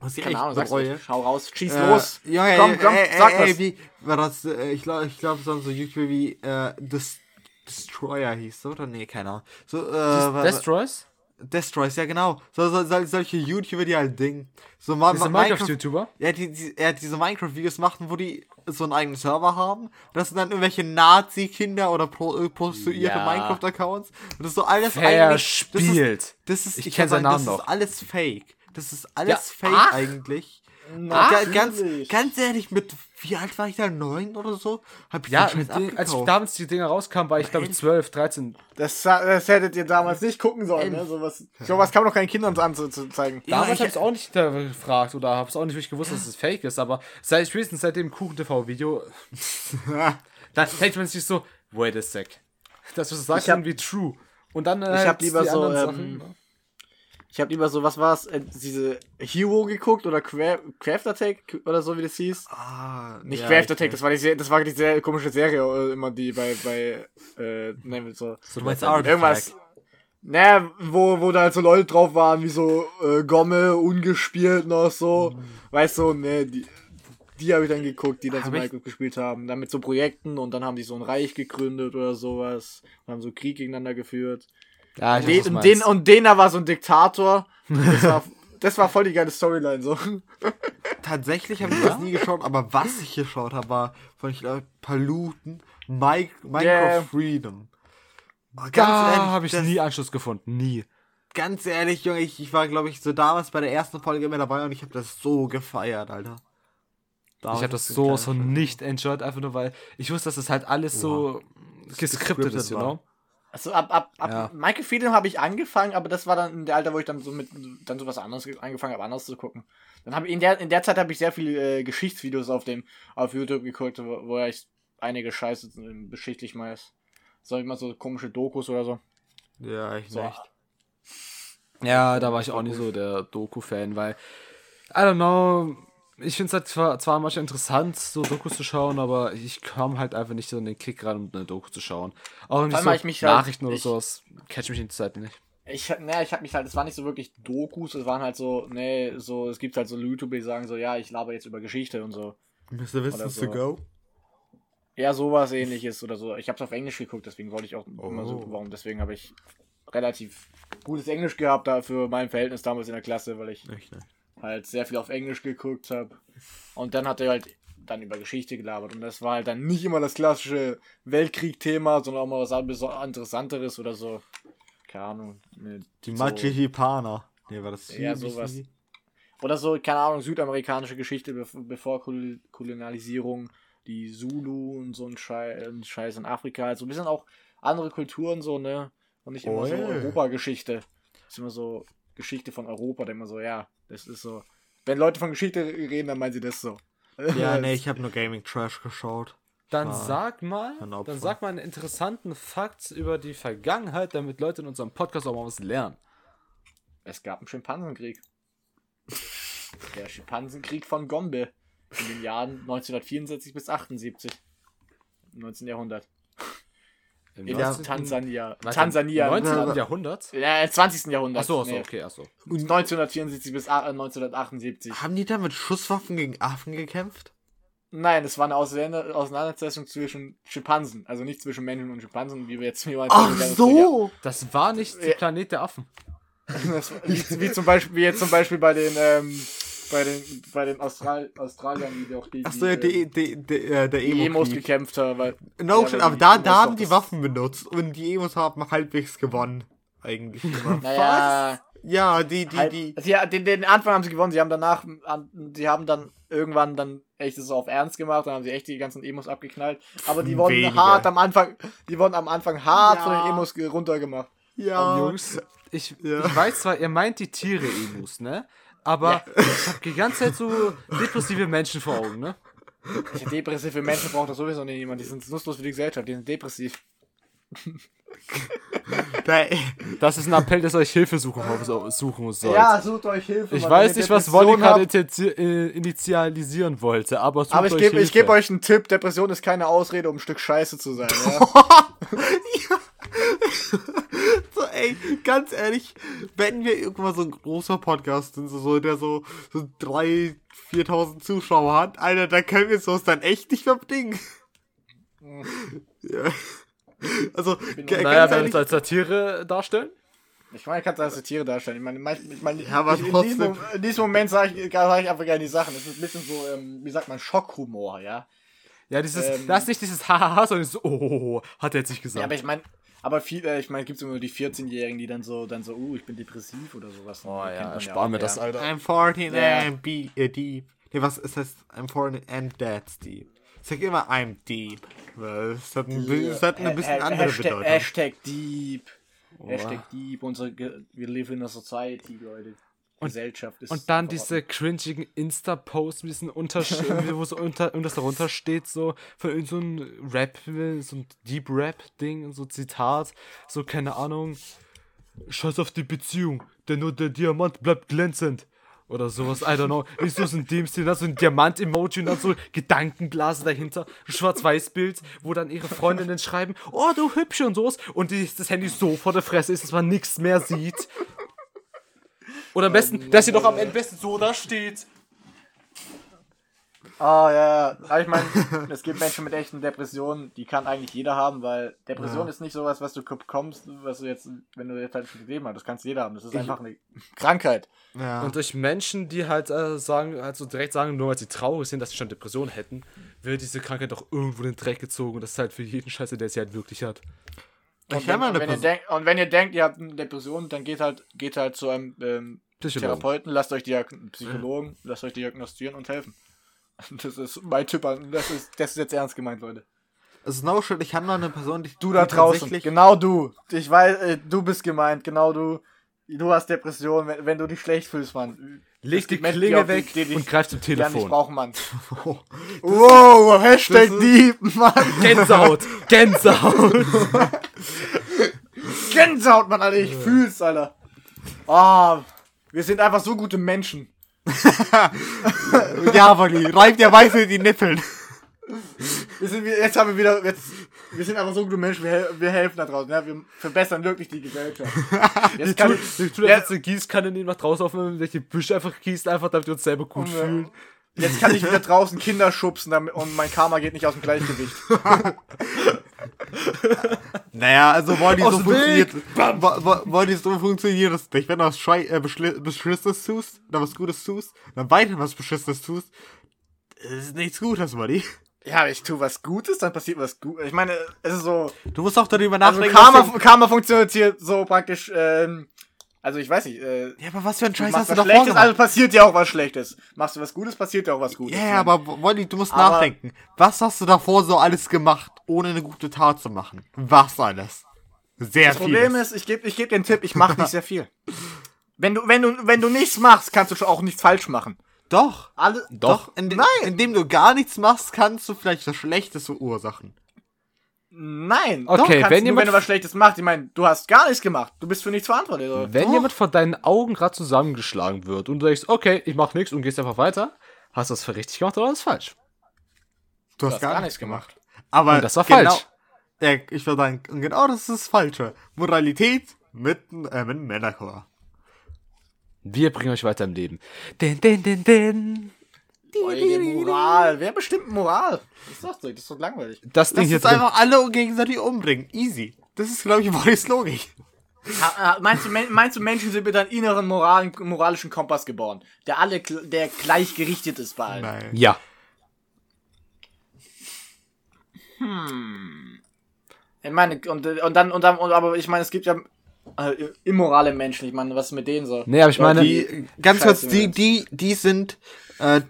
Was ich Keine Ahnung, sag's bereue? Schau raus, schieß Äh, los. Junge, komm, komm, ey, sag ey, was. ey, wie war das? Äh, ich glaube, ich glaube, es waren so YouTuber wie äh, Des Destroyer hieß, oder? Nee, keine Ahnung. So, äh, war- Destroys? Destroys, ja genau. So, so, so, solche YouTuber, die halt Ding. So ma Diese Minecraft-YouTuber? Ja, die, die, ja, diese Minecraft-Videos machen, wo die so einen eigenen Server haben. Das sind dann irgendwelche Nazi-Kinder oder pro, äh, prostituierte Ja. Minecraft-Accounts. Und das ist so alles eigentlich. Das ist, Verspielt. das ist, Ich ich kenn kann seinen Namen das noch. ist alles fake. Das ist alles Ja, fake ach. eigentlich. Ach, Ga- ganz, ganz ehrlich, mit wie alt war ich da? Neun oder so? Hab ich Ja, den als abgekauft. damals die Dinger rauskamen, war ich glaube ich 12, 13. Das, das hättet ihr damals nicht gucken sollen, ne? Sowas, sowas kann man doch keinen Kindern anzuzeigen. Ja, Damals ich- habe ich auch nicht gefragt oder habe es auch nicht wirklich gewusst, dass es fake ist, aber seit spätestens seit dem Kuchen-TV-Video, da denkt man sich so, wait a sec. Das, was du sagst, Ich irgendwie true. Und dann äh, Ich hab lieber die so, anderen ähm, Sachen. Ich habe lieber so, was war's, äh, diese Hero geguckt oder Cra Craft Attack oder so, wie das hieß. Ah, Nicht ja, Craft Attack, das war die, das war die sehr komische Serie, äh, immer die bei, bei, äh, nennen wir so. Du meinst Artifact. Irgendwas. Naja, wo, wo da halt so Leute drauf waren, wie so äh, Gomme, ungespielt noch so. Mhm. Weißt du, ne, die, die habe ich dann geguckt, die dann so Hab ich- Minecraft gespielt haben. Dann mit so Projekten und dann haben die so ein Reich gegründet oder sowas. Und haben so Krieg gegeneinander geführt. Ja, ich weiß, Den, und, den, und den da war so ein Diktator. Das war, das war voll die geile Storyline so. Tatsächlich habe ich das nie geschaut, aber was ich geschaut habe, war von, ich glaube, Paluten, Mi Minecraft Yeah. Freedom. Oh, da habe ich das- nie Anschluss gefunden, nie. Ganz ehrlich, Junge, ich, ich war, glaube ich, so damals bei der ersten Folge immer dabei und ich habe das so gefeiert, Alter. Ich habe das so so nicht enjoyed, einfach nur weil ich wusste, dass das halt alles so geskriptet Gescriptet ist, you war. know? Also ab, ab, ab Ja. Michael Freedom habe ich angefangen, aber das war dann in der Alter, wo ich dann so mit dann so was anderes ge- angefangen habe, anders zu gucken. Dann habe ich in der in der Zeit habe ich sehr viele äh, Geschichtsvideos auf dem auf YouTube geguckt, wo, wo ich einige Scheiße äh, beschichtlich meist. So immer so komische Dokus oder so. Ja, ich So, nicht. Ja, da war ich auch nicht so der Doku-Fan, weil, I don't know, ich finde es halt zwar, zwar manchmal interessant, so Dokus zu schauen, aber ich komme halt einfach nicht so in den Kick rein, um eine Doku zu schauen. Auch nicht so hab ich mich halt- Nachrichten oder ich- sowas, catch mich in der Zeit nicht. Ich, naja, ich habe mich halt, es war nicht so wirklich Dokus, es waren halt so, nee, so, es gibt halt so YouTuber, die sagen so, ja, ich laber jetzt über Geschichte und so. Mr. Wissens so. to go? Ja, sowas ähnliches oder so. Ich habe es auf Englisch geguckt, deswegen wollte ich auch immer so, Oh. warum, deswegen habe ich relativ gutes Englisch gehabt da für mein Verhältnis damals in der Klasse, weil ich Echt, ne? Halt sehr viel auf Englisch geguckt habe. Und dann hat er halt dann über Geschichte gelabert und das war halt dann nicht immer das klassische Weltkrieg-Thema, sondern auch mal was Interessanteres oder so. Keine Ahnung. Die so- Machihipaner. Nee, war das Ja, sowas. Oder so, keine Ahnung, südamerikanische Geschichte bev bevor Kol Kolonialisierung, die Zulu und so ein Scheiß, ein Scheiß in Afrika, halt so ein bisschen auch andere Kulturen so, ne? Und nicht immer so Oi. Europa-Geschichte. Ist immer so Geschichte von Europa, da immer so, ja, das ist so. Wenn Leute von Geschichte reden, dann meinen sie das so. Ja, nee, ich habe nur Gaming Trash geschaut. Dann Ah, sag mal, dann sag mal einen interessanten Fakt über die Vergangenheit, damit Leute in unserem Podcast auch mal was lernen. Es gab einen Schimpansenkrieg. Der Schimpansenkrieg von Gombe. In den Jahren 1974 bis 78. Im 19. Jahrhundert. Im In 19. Tansania. Tansania. 19. Ja. Jahrhundert? Ja, im 20. Jahrhundert. Achso, achso, Nee. okay, achso. 1974 bis a- äh, 1978. Haben die da mit Schusswaffen gegen Affen gekämpft? Nein, es war eine Auseinander- Auseinandersetzung zwischen Schimpansen. Also nicht zwischen Menschen und Schimpansen, wie wir jetzt hier mal Ach so! Das war nicht der. Planet der Affen. Das war- wie, wie zum Beispiel, wie jetzt zum Beispiel bei den, ähm, bei den, bei den Austral Australiern, die auch gegen Ach so, ja, die, die, ähm, die, die, äh, der die Emos gekämpft haben. Weil, No Ja, shit, weil aber die da, da haben doch die das- Waffen benutzt und die Emos haben halbwegs gewonnen. Eigentlich naja, ja, die, die, halt, die. sie, den, den Anfang haben sie gewonnen, sie haben danach, an, sie haben dann irgendwann dann echt es auf Ernst gemacht, dann haben sie echt die ganzen Emos abgeknallt. Aber die wurden Weniger. hart am Anfang, die wurden am Anfang hart Ja. von den Emos ge- runtergemacht. Ja. Jungs, ich, Ja. ich weiß zwar, ihr meint die Tiere Emus, ne? Aber ich hab die ganze Zeit so depressive Menschen vor Augen, ne? Diese depressive Menschen braucht das sowieso nicht jemand, die sind nutzlos für die Gesellschaft, die sind depressiv. Da, Das ist ein Appell, dass euch Hilfe suchen, suchen sollt. Ja, sucht euch Hilfe. ich weiß nicht, was Depression Wolli gerade äh, initialisieren wollte, aber sucht Aber ich euch gebe Hilfe. ich geb euch einen Tipp, Depression ist keine Ausrede, um ein Stück Scheiße zu sein. Ja? so, ey, ganz ehrlich, wenn wir irgendwann so ein großer Podcast sind, so, der so, so 3.000, 4.000 Zuschauer hat, Alter, da können wir sowas dann echt nicht mehr bedingen. ja. Also, Naja, wenn wir uns als Satire darstellen. Ich meine, ich kann das als Tiere darstellen. Ich meine, mein- ich meine Ja, aber ich, in, trotzdem. diesem, in diesem Moment sage ich, sag ich einfach gerne die Sachen. Das ist ein bisschen so, ähm, wie sagt man, Schockhumor, ja. Ja, dieses, Ähm. das ist nicht dieses Hahaha, sondern so, oh, hat er jetzt nicht gesagt. Ja, aber ich meine, aber viel, äh, ich meine, gibt es immer die 14-Jährigen, die dann so, dann so, uh, ich bin depressiv oder sowas. oh ja, man sparen wir das, ja. Alter. I'm 14 Ja. and be, äh, deep. Nee, was ist das? I'm 14 and that's deep. Ich sag immer I'm deep. Weil es hat, ein, bi- es hat eine bisschen Ha- andere Hashtag, Bedeutung. Hashtag Deep. Hashtag Deep. Unsere, wir live in a society, Leute. Gesellschaft ist. Und dann diese cringigen Insta-Posts mit diesen Untersch wo so unter, irgendwas darunter steht, so von irgend so ein Rap, so ein Deep Rap-Ding, so Zitat, so keine Ahnung. Scheiß auf die Beziehung, denn nur der Diamant bleibt glänzend. Oder sowas, I don't know. Ist so in dem Stil, dann so ein Diamant-Emoji und dann so Gedankenblase dahinter. Ein Schwarz-Weiß-Bild, wo dann ihre Freundinnen schreiben, oh, du Hübsche und sowas. Und die, das Handy so vor der Fresse ist, dass man nichts mehr sieht. Oder am besten, dass sie doch am Ende besten so da steht. Ah, ja, ja. Aber ich meine, es gibt Menschen mit echten Depressionen, die kann eigentlich jeder haben, weil Depression Ja. ist nicht sowas, was du bekommst, was du jetzt, wenn du jetzt halt schon gegeben hast. Das kannst jeder haben. Das ist einfach eine Krankheit. Ja. Und durch Menschen, die halt äh, sagen, halt so direkt sagen, nur weil sie traurig sind, dass sie schon Depressionen hätten, wird diese Krankheit doch irgendwo in den Dreck gezogen. Und das ist halt für jeden Scheiße, der sie halt wirklich hat. Ich Und wenn, habe mal und, eine wenn ihr denkt, und wenn ihr denkt, ihr habt eine Depression, dann geht halt, geht halt zu einem ähm. Therapeuten, lasst euch diagn Psychologen, lasst euch diagnostizieren und helfen. Das ist mein Tipp an, das ist, das ist jetzt ernst gemeint, Leute. Also no shit, ich habe mal eine Person, die Du da die draußen, genau du. Ich weiß, äh, du bist gemeint, genau du. Du hast Depression, wenn, wenn du dich schlecht fühlst, Mann. Leg Es die Menschen, Klinge die- weg die dich und greif zum Telefon. brauchen, Mann. wow, Hashtag Deep, Mann. Gänsehaut! Gänsehaut! Gänsehaut, Mann, Alter, ich fühl's, Alter. Ah, wir sind einfach so gute Menschen. Ja, Wally, reibt der Weiße die Nippeln. Wir sind, wir- jetzt haben wir wieder, jetzt, wir sind einfach so gute Menschen, wir, wir helfen da draußen, ja, wir verbessern wirklich die Gesellschaft. Jetzt kann ich, Ich tue jetzt eine Gießkanne nehmen nach draußen auf, welche Büsche einfach gießt, einfach damit wir uns selber gut Und, äh, fühlen. Jetzt kann ich wieder draußen Kinder schubsen damit, und mein Karma geht nicht aus dem Gleichgewicht. Naja, also wollen die Aus so funktioniert. wo- wo- Wollen die so funktioniert das nicht. Wenn du was Schei äh, Beschissenes tust, dann was Gutes tust, dann weiter was Beschissenes tust, ist nichts Gutes, Buddy. Ja, ich tue was Gutes, dann passiert was Gutes. Ich meine, es ist so. Du musst auch darüber Also nachdenken. Karma, was du- Karma funktioniert hier so praktisch, ähm, also ich weiß nicht, äh, ja, aber was für ein Scheiß hast du davor Schlechtes, gemacht? also passiert dir auch was Schlechtes. Machst du was Gutes, passiert dir auch was Gutes. Ja, ja, aber Wolli, du musst Aber- nachdenken. Was hast du davor so alles gemacht, ohne eine gute Tat zu machen? Was alles? Sehr Das viel. Problem ist, ich gebe ich geb dir einen Tipp, ich mache nicht sehr viel. Wenn du, wenn du, wenn du nichts machst, kannst du schon auch nichts falsch machen. Doch. Alle, Doch. Indem, indem du gar nichts machst, kannst du vielleicht das Schlechtes verursachen. nein. Okay, Doch, wenn du, wenn jemand- du was Schlechtes machst, ich meine, du hast gar nichts gemacht. Du bist für nichts verantwortlich. oder? Wenn Doch. jemand vor deinen Augen gerade zusammengeschlagen wird und du denkst, okay, ich mach nichts und gehst einfach weiter, hast du das für richtig gemacht oder ist falsch? Du Du hast gar nichts gemacht. Aber Und das war genau, falsch. Ja, ich würde sagen, genau das ist das Falsche. Moralität mit, äh, mit Männerchor. Wir bringen euch weiter im Leben. Din, din, din, din. Eure Moral. Wer bestimmt Moral? Das ist doch, so, das ist doch langweilig. Das Ding Lass drin. einfach alle gegenseitig umbringen. Easy. Das ist, glaube ich, Wollis Logik. Ha, ha, meinst, du, meinst du, Menschen sind mit einem inneren Moral, moralischen Kompass geboren, der alle, der gleich gerichtet ist bei allen? Nein. Ja. Ich meine, und, und dann, und dann, und, aber ich meine, es gibt ja äh, immorale Menschen. Ich meine, was ist mit denen so? Nee, aber ich meine, Die, ganz kurz, die, die, die sind, äh,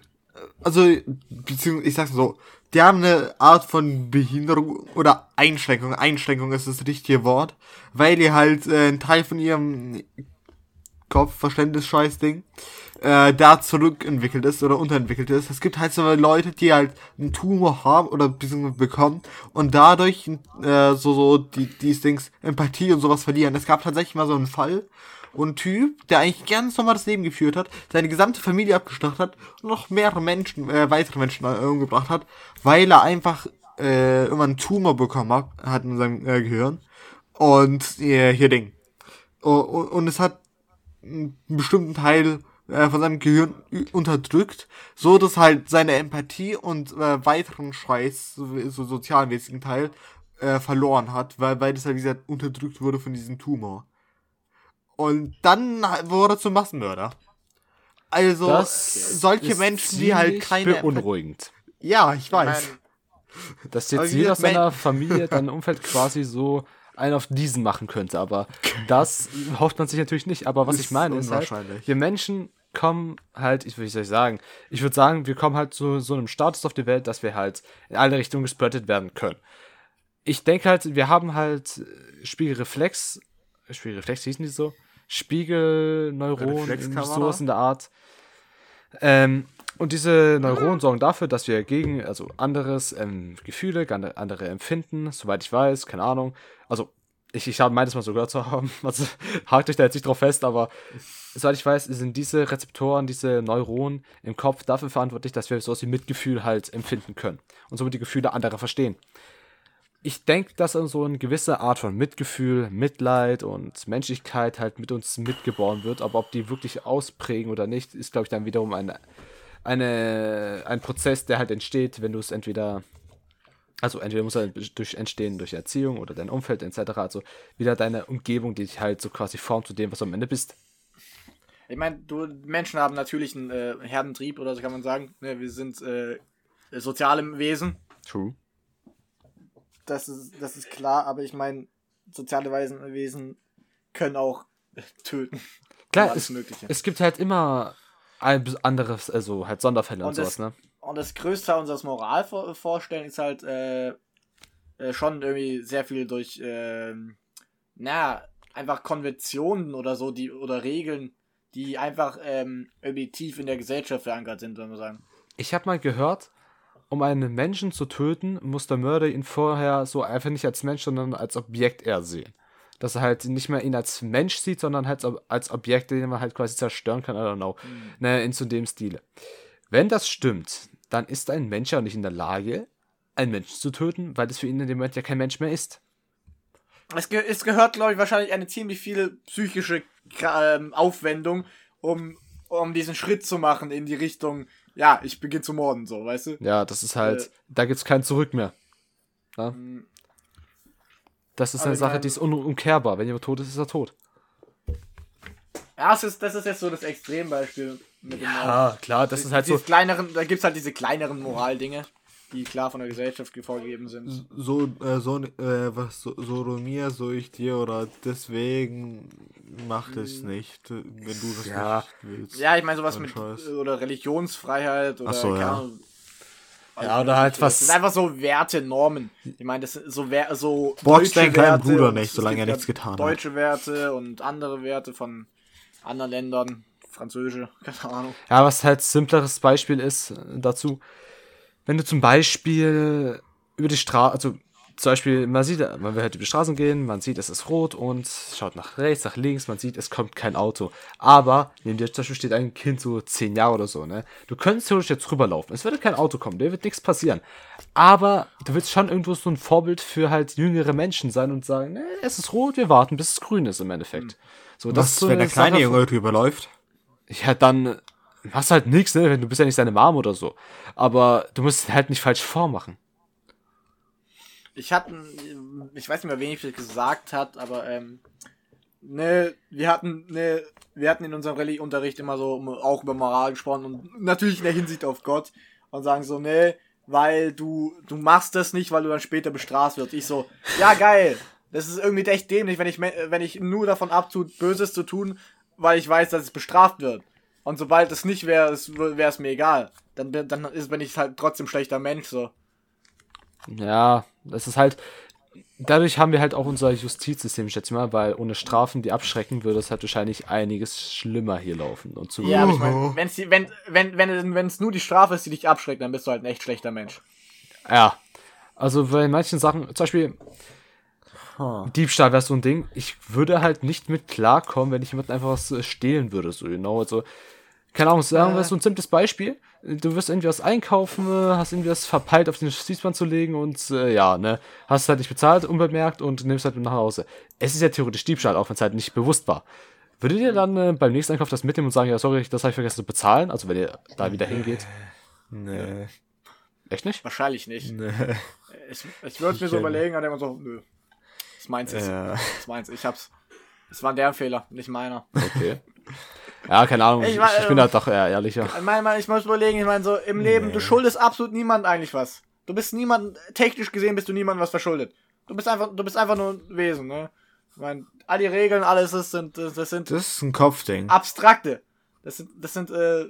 also, beziehungsweise, ich sag's so, die haben eine Art von Behinderung oder Einschränkung. Einschränkung ist das richtige Wort, weil die halt äh, ein Teil von ihrem Kopf, Verständnis-Scheiß-Ding, äh, da zurückentwickelt ist oder unterentwickelt ist. Es gibt halt so Leute, die halt einen Tumor haben oder bekommen und dadurch äh, so, so die, die Dings Empathie und sowas verlieren. Es gab tatsächlich mal so einen Fall, und ein Typ, der eigentlich ganz normal das Leben geführt hat, seine gesamte Familie abgeschlachtet hat und noch mehrere Menschen, äh, weitere Menschen umgebracht hat, weil er einfach äh, irgendwann einen Tumor bekommen hat, hat in seinem äh, Gehirn. Und äh, hier Ding. Und, und, und es hat einen bestimmten Teil äh, von seinem Gehirn unterdrückt, so dass halt seine Empathie und äh, weiteren Scheiß, so, so sozialmäßigen Teil, äh, verloren hat, weil, weil das halt, wie gesagt, unterdrückt wurde von diesem Tumor. Und dann wurde er zum Massenmörder. Also, das solche ist Menschen, die halt keine. beunruhigend. Ja, ich Ich weiß. mein, Dass jetzt jeder seiner Familie, deinem Umfeld quasi so einen auf diesen machen könnte. Aber das hofft man sich natürlich nicht. Aber was Ist ich meine ist halt, wir Menschen kommen halt, ich, wie soll ich sagen, ich würde sagen, wir kommen halt zu so einem Status auf die Welt, dass wir halt in alle Richtungen gesplittet werden können. Ich denke halt, wir haben halt Spiegelreflex, Spiegelreflex hießen die so? Spiegelneuronen, sowas in der Art. Ähm, und diese Neuronen sorgen dafür, dass wir gegen, also anderes ähm, Gefühle, andere Empfinden, soweit ich weiß, keine Ahnung. Also, ich, ich habe meines mal so gehört zu haben, also hakt euch da jetzt nicht drauf fest, aber soweit ich weiß, sind diese Rezeptoren, diese Neuronen im Kopf dafür verantwortlich, dass wir sowas wie Mitgefühl halt empfinden können und somit die Gefühle anderer verstehen. Ich denke, dass so eine gewisse Art von Mitgefühl, Mitleid und Menschlichkeit halt mit uns mitgeboren wird, aber ob die wirklich ausprägen oder nicht, ist, glaube ich, dann wiederum eine, eine, ein Prozess, der halt entsteht, wenn du es entweder, also entweder muss er durch entstehen durch Erziehung oder dein Umfeld etc., also wieder deine Umgebung, die dich halt so quasi formt zu dem, was du am Ende bist. ich meine, du, Menschen haben natürlich einen äh, Herdentrieb oder so kann man sagen. Ne, wir sind äh, soziale Wesen. True. Das ist, das ist klar, aber ich meine, soziale Weisen, Wesen können auch äh, töten. Klar, es, es gibt halt immer ein anderes, also halt Sonderfälle und, Und sowas, ne? Und das Größte unseres Moralvorstellen ist halt äh, äh, schon irgendwie sehr viel durch, ähm, na, einfach Konventionen oder so, die oder Regeln, die einfach ähm, irgendwie tief in der Gesellschaft verankert sind, soll man sagen. Ich habe mal gehört, um einen Menschen zu töten, muss der Mörder ihn vorher so einfach nicht als Mensch, sondern als Objekt eher sehen. Dass er halt nicht mehr ihn als Mensch sieht, sondern halt als Objekt, den man halt quasi zerstören kann, I don't know. Ne, in so dem Stile. Wenn das stimmt, dann ist ein Mensch ja nicht in der Lage, einen Menschen zu töten, weil das für ihn in dem Moment ja kein Mensch mehr ist. Es, ge es gehört, glaube ich, wahrscheinlich eine ziemlich viel psychische ähm, Aufwendung, um um diesen Schritt zu machen in die Richtung, ja, ich beginne zu morden, so, weißt du? Ja, das ist halt, Äh, da gibt's kein Zurück mehr. Ja? Mm, Das ist eine Sache, die ist unumkehrbar. Wenn jemand tot ist, ist er tot. Ja, das ist, das ist jetzt so das Extrembeispiel. Ja, klar, das ist halt so. Diese kleineren, da gibt's halt diese kleineren Moraldinge, die klar von der Gesellschaft vorgegeben sind. So, äh, so, äh, was, so, so du mir, so ich dir, oder deswegen mach das nicht, wenn du das Ja. nicht willst. Ja, ich meine sowas mit Scheiß. oder Religionsfreiheit oder so, keine ja. Ahnung. Ja, oder halt Das was- sind einfach so Werte, Normen. Ich meine, das sind so Wer so Box deutsche deinen kleinen Werte Bruder nicht, es solange gibt er nichts getan hat. Deutsche Werte und andere Werte von anderen Ländern, französische, keine Ahnung. Ja, was halt simpleres Beispiel ist äh, dazu, wenn du zum Beispiel über die Straße, also zum Beispiel, man sieht, man will halt über die Straßen gehen, man sieht, es ist rot und schaut nach rechts, nach links, man sieht, es kommt kein Auto. Aber neben dir zum Beispiel steht ein Kind, so zehn Jahre oder so, ne? Du könntest theoretisch jetzt rüberlaufen. Es würde kein Auto kommen, dir wird nichts passieren. Aber du willst schon irgendwo so ein Vorbild für halt jüngere Menschen sein und sagen, ne, es ist rot, wir warten, bis es grün ist im Endeffekt. So, das Was, ist so wenn eine der kleine Sache Junge drüber läuft? Ja, dann hast halt nichts, ne? Wenn Du bist ja nicht seine Mom oder so. Aber du musst halt nicht falsch vormachen. Ich hatte, ich weiß nicht mehr, wen ich gesagt hat, aber ähm, ne, wir hatten ne, wir hatten in unserem Rallye-Unterricht immer so auch über Moral gesprochen und natürlich in der Hinsicht auf Gott und sagen so, ne, weil du du machst das nicht, weil du dann später bestraft wirst. Ich so, ja geil. Das ist irgendwie echt dämlich, wenn ich wenn ich nur davon abtut, Böses zu tun, weil ich weiß, dass es bestraft wird. Und sobald es nicht wäre, wäre es mir egal. Dann, bin- dann ist, bin ich halt trotzdem schlechter Mensch so. Ja, das ist halt. Dadurch haben wir halt auch unser Justizsystem, schätze ich mal, weil ohne Strafen, die abschrecken, würde es halt wahrscheinlich einiges schlimmer hier laufen. Und zu Ja, aber ich meine, wenn's die, wenn wenn wenn wenn es nur die Strafe ist, die dich abschreckt, dann bist du halt ein echt schlechter Mensch. Ja. Also bei manchen Sachen, zum Beispiel Diebstahl wäre so ein Ding. Ich würde halt nicht mit klarkommen, wenn ich jemanden einfach was äh, stehlen würde. So genau. Also, keine Ahnung, sagen wir so ein simples Beispiel. Du wirst irgendwie was einkaufen, äh, hast irgendwie was verpeilt auf den Schießband zu legen und äh, ja, ne, hast halt nicht bezahlt, unbemerkt und nimmst halt mit nach Hause. Es ist ja theoretisch Diebstahl, auch wenn es halt nicht bewusst war. Würdet ihr dann äh, beim nächsten Einkauf das mitnehmen und sagen, ja, sorry, das habe ich vergessen zu bezahlen? Also wenn ihr da wieder hingeht. Nee. Echt nicht? Wahrscheinlich nicht. Nee. Ich, ich würde mir so überlegen, aber immer so, nö. Das meins ist. Ja. Das meins. Ich hab's. Es war deren Fehler, nicht meiner. Okay. Ja, keine Ahnung. Ich, Ich ich bin äh, da doch eher ehrlicher. Ich meine, ich muss überlegen, ich meine, so im Leben, du schuldest absolut niemand eigentlich was. Du bist niemand, technisch gesehen bist du niemandem was verschuldet. Du bist einfach, du bist einfach nur ein Wesen, ne? Ich meine, all die Regeln, alles ist, sind, das sind Das ist ein Kopfding. abstrakte. Das sind, das sind äh,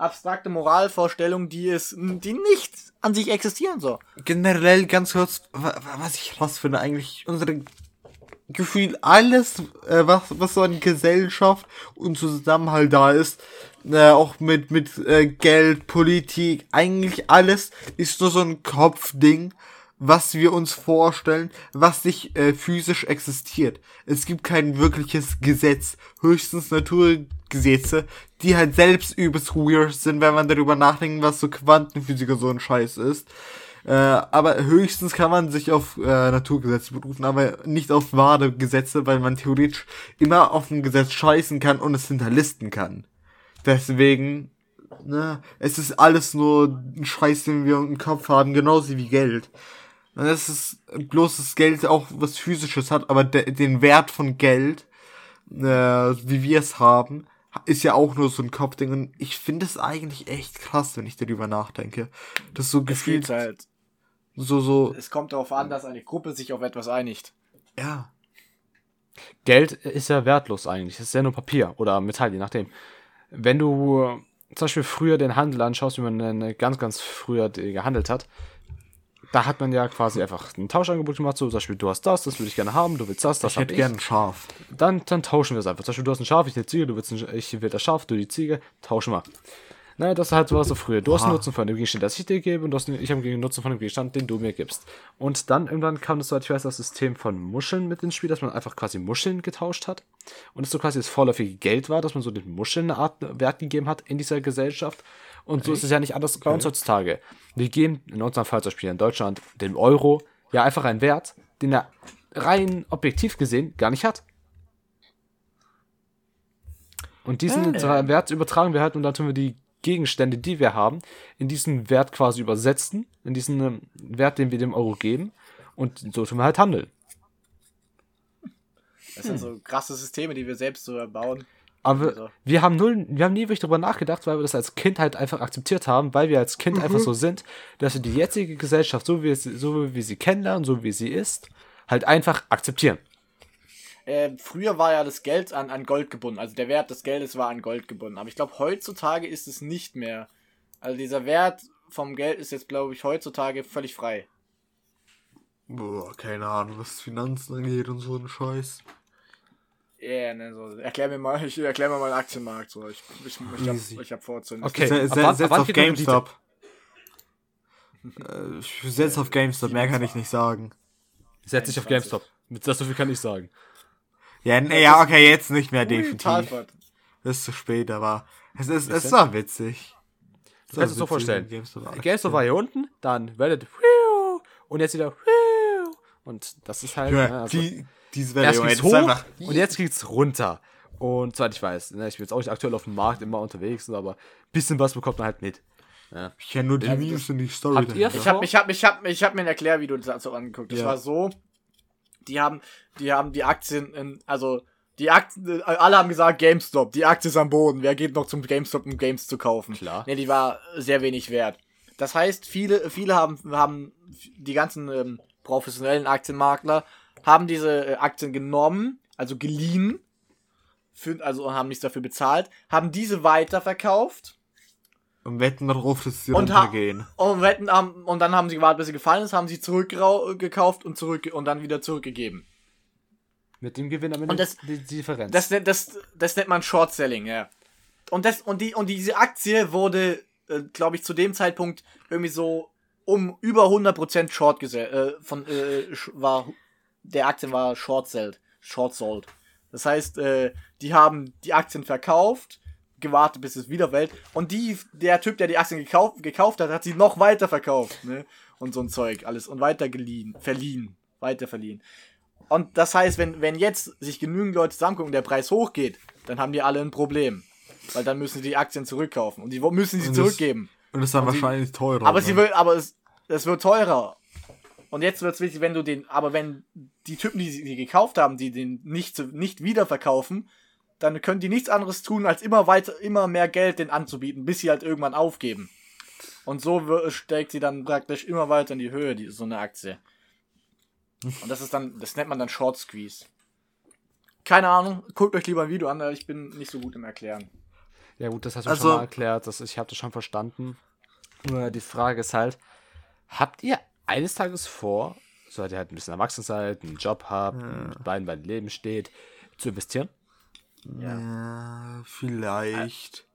abstrakte Moralvorstellungen, die es, die nicht an sich existieren so. Generell ganz kurz, wa- wa- was ich rausfinde, eigentlich unsere Gefühl, alles, äh, was, was so an Gesellschaft und Zusammenhalt da ist, äh, auch mit, mit äh, Geld, Politik, eigentlich alles ist nur so ein Kopfding, was wir uns vorstellen, was nicht äh, physisch existiert. Es gibt kein wirkliches Gesetz, höchstens Naturgesetze, die halt selbst übelst weird sind, wenn man darüber nachdenkt, was so Quantenphysik und so ein Scheiß ist. Äh, aber höchstens kann man sich auf äh, Naturgesetze berufen, aber nicht auf wahre Gesetze, weil man theoretisch immer auf ein Gesetz scheißen kann und es hinterlisten kann. Deswegen, ne, es ist alles nur ein Scheiß, den wir im Kopf haben, genauso wie Geld. Und es ist bloß das Geld auch was physisches hat, aber de den Wert von Geld, äh, wie wir es haben, ist ja auch nur so ein Kopfding. Und ich finde es eigentlich echt krass, wenn ich darüber nachdenke. Das so gefühlt halt. so, so, Es kommt darauf an, dass eine Gruppe sich auf etwas einigt. ja. Geld ist ja wertlos eigentlich. Es ist ja nur Papier oder Metall, je nachdem. Wenn du zum Beispiel früher den Handel anschaust, wie man ganz, ganz früher gehandelt hat, da hat man ja quasi einfach ein Tauschangebot gemacht, so zum Beispiel, du hast das, das würde ich gerne haben, du willst das, das Ich hab hätte gern ein Schaf. Dann, dann tauschen wir es einfach. Zum Beispiel, du hast ein Schaf, ich will Ziege, du willst ein, ich will das Schaf, du die Ziege, tauschen wir. Naja, das halt war so früher. Du hast einen. Nutzen von dem Gegenstand, das ich dir gebe, und du hast, ich habe einen Nutzen von dem Gegenstand, den du mir gibst. Und dann irgendwann kam das, soweit ich weiß, das System von Muscheln mit ins Spiel, dass man einfach quasi Muscheln getauscht hat. Und es so quasi das vorläufige Geld war, dass man so den Muscheln eine Art Wert gegeben hat in dieser Gesellschaft. Und so ist es ja nicht anders bei uns heutzutage. Wir geben, in unserem Fall zum Beispiel in Deutschland, dem Euro ja einfach einen Wert, den er rein objektiv gesehen gar nicht hat. Und diesen Ja. Wert übertragen wir halt und dann tun wir die Gegenstände, die wir haben, in diesen Wert quasi übersetzen, in diesen ähm, Wert, den wir dem Euro geben. Und so tun wir halt handeln. Das sind so krasse Systeme, die wir selbst so erbauen. Aber Also. wir haben null, wir haben nie wirklich darüber nachgedacht, weil wir das als Kind halt einfach akzeptiert haben, weil wir als Kind einfach so sind, dass wir die jetzige Gesellschaft, so wie, es, so wie wir sie kennenlernen, so wie sie ist, halt einfach akzeptieren. Äh, früher war ja das Geld an, an Gold gebunden. Also der Wert des Geldes war an Gold gebunden. Aber ich glaube, heutzutage ist es nicht mehr. Also dieser Wert vom Geld ist jetzt, glaube ich, heutzutage völlig frei. Boah, keine Ahnung, was Finanzen angeht und so ein Scheiß. Ja, yeah, ne, so. Erklär mir mal, ich erklär mir mal den Aktienmarkt. So. Ich, ich, ich, hab, ich hab vor zu Okay. Se se wann- setz ab auf GameStop. äh, ich setz auf GameStop, mehr kann ich nicht sagen. Setz dich auf 21. GameStop. Mit das so viel kann ich sagen. Ja, nee, ja, okay, jetzt nicht mehr definitiv. Das ist zu spät, aber es ist, es war witzig. Du war kannst es so vorstellen. GameStop war GameStop war hier unten, dann Reddit, wiu, und jetzt wieder, und das ist halt, Ja, ne, also, die, diese Welle, erst Junge, geht's das ist hoch einfach. und jetzt geht's runter. Und soweit ich weiß, ne, ich bin jetzt auch nicht aktuell auf dem Markt immer unterwegs, aber ein bisschen was bekommt man halt mit. Ich kenne nur die Memes und die Story. Ich habe ich hab, ich hab, ich hab mir ein Erklärvideo dazu angeguckt. Das Ja. war so, die haben, die haben die Aktien, in, also die Aktien, alle haben gesagt GameStop, die Aktie ist am Boden. Wer geht noch zum GameStop, um Games zu kaufen? Klar. Ne, die war sehr wenig wert. Das heißt, viele, viele haben, haben die ganzen ähm, professionellen Aktienmakler haben diese äh, Aktien genommen, also geliehen, für, also haben nichts dafür bezahlt, haben diese weiterverkauft Und wetten darauf, dass sie Und runtergehen. und, wetten, haben, und dann haben sie gewartet, bis sie gefallen ist, haben sie zurückgekauft und zurück und dann wieder zurückgegeben. Mit dem Gewinn am Ende Und das- die, die Differenz. Das, nennt- das, das nennt man Short Selling, ja. Und, das, und, die, und diese Aktie wurde, äh, glaube ich, zu dem Zeitpunkt irgendwie so um über 100% Short gesellt. Äh, von, äh, war, der Aktien war Short Sold. Short Sold. Das heißt, äh, die haben die Aktien verkauft, gewartet, bis es wieder fällt. Und die, der Typ, der die Aktien gekauft, gekauft hat, hat sie noch weiter verkauft. Ne? Und so ein Zeug, alles. Und weiter geliehen, verliehen, weiter verliehen. Und das heißt, wenn, wenn jetzt sich genügend Leute zusammengucken und der Preis hochgeht, dann haben die alle ein Problem. Weil dann müssen sie die Aktien zurückkaufen. Und die müssen sie Und das- zurückgeben. Und das ist dann Und sie- wahrscheinlich teurer. Aber ne? sie will, aber es, es wird teurer. Und jetzt wird's wichtig, wenn du den, aber wenn die Typen, die sie die gekauft haben, die den nicht, zu- nicht wieder verkaufen, dann können die nichts anderes tun, als immer weiter, immer mehr Geld den anzubieten, bis sie halt irgendwann aufgeben. Und so steigt sie dann praktisch immer weiter in die Höhe, die, so eine Aktie. Und das ist dann, das nennt man dann Short Squeeze. Keine Ahnung, guckt euch lieber ein Video an, ich bin nicht so gut im Erklären. ja gut, das hast du Also- schon mal erklärt, das, ich habe das schon verstanden. Nur die Frage ist halt, habt ihr eines Tages vor, sobald ihr halt ein bisschen erwachsen seid, einen Job habt, ein Bein beim Leben steht, zu investieren? Ja, vielleicht.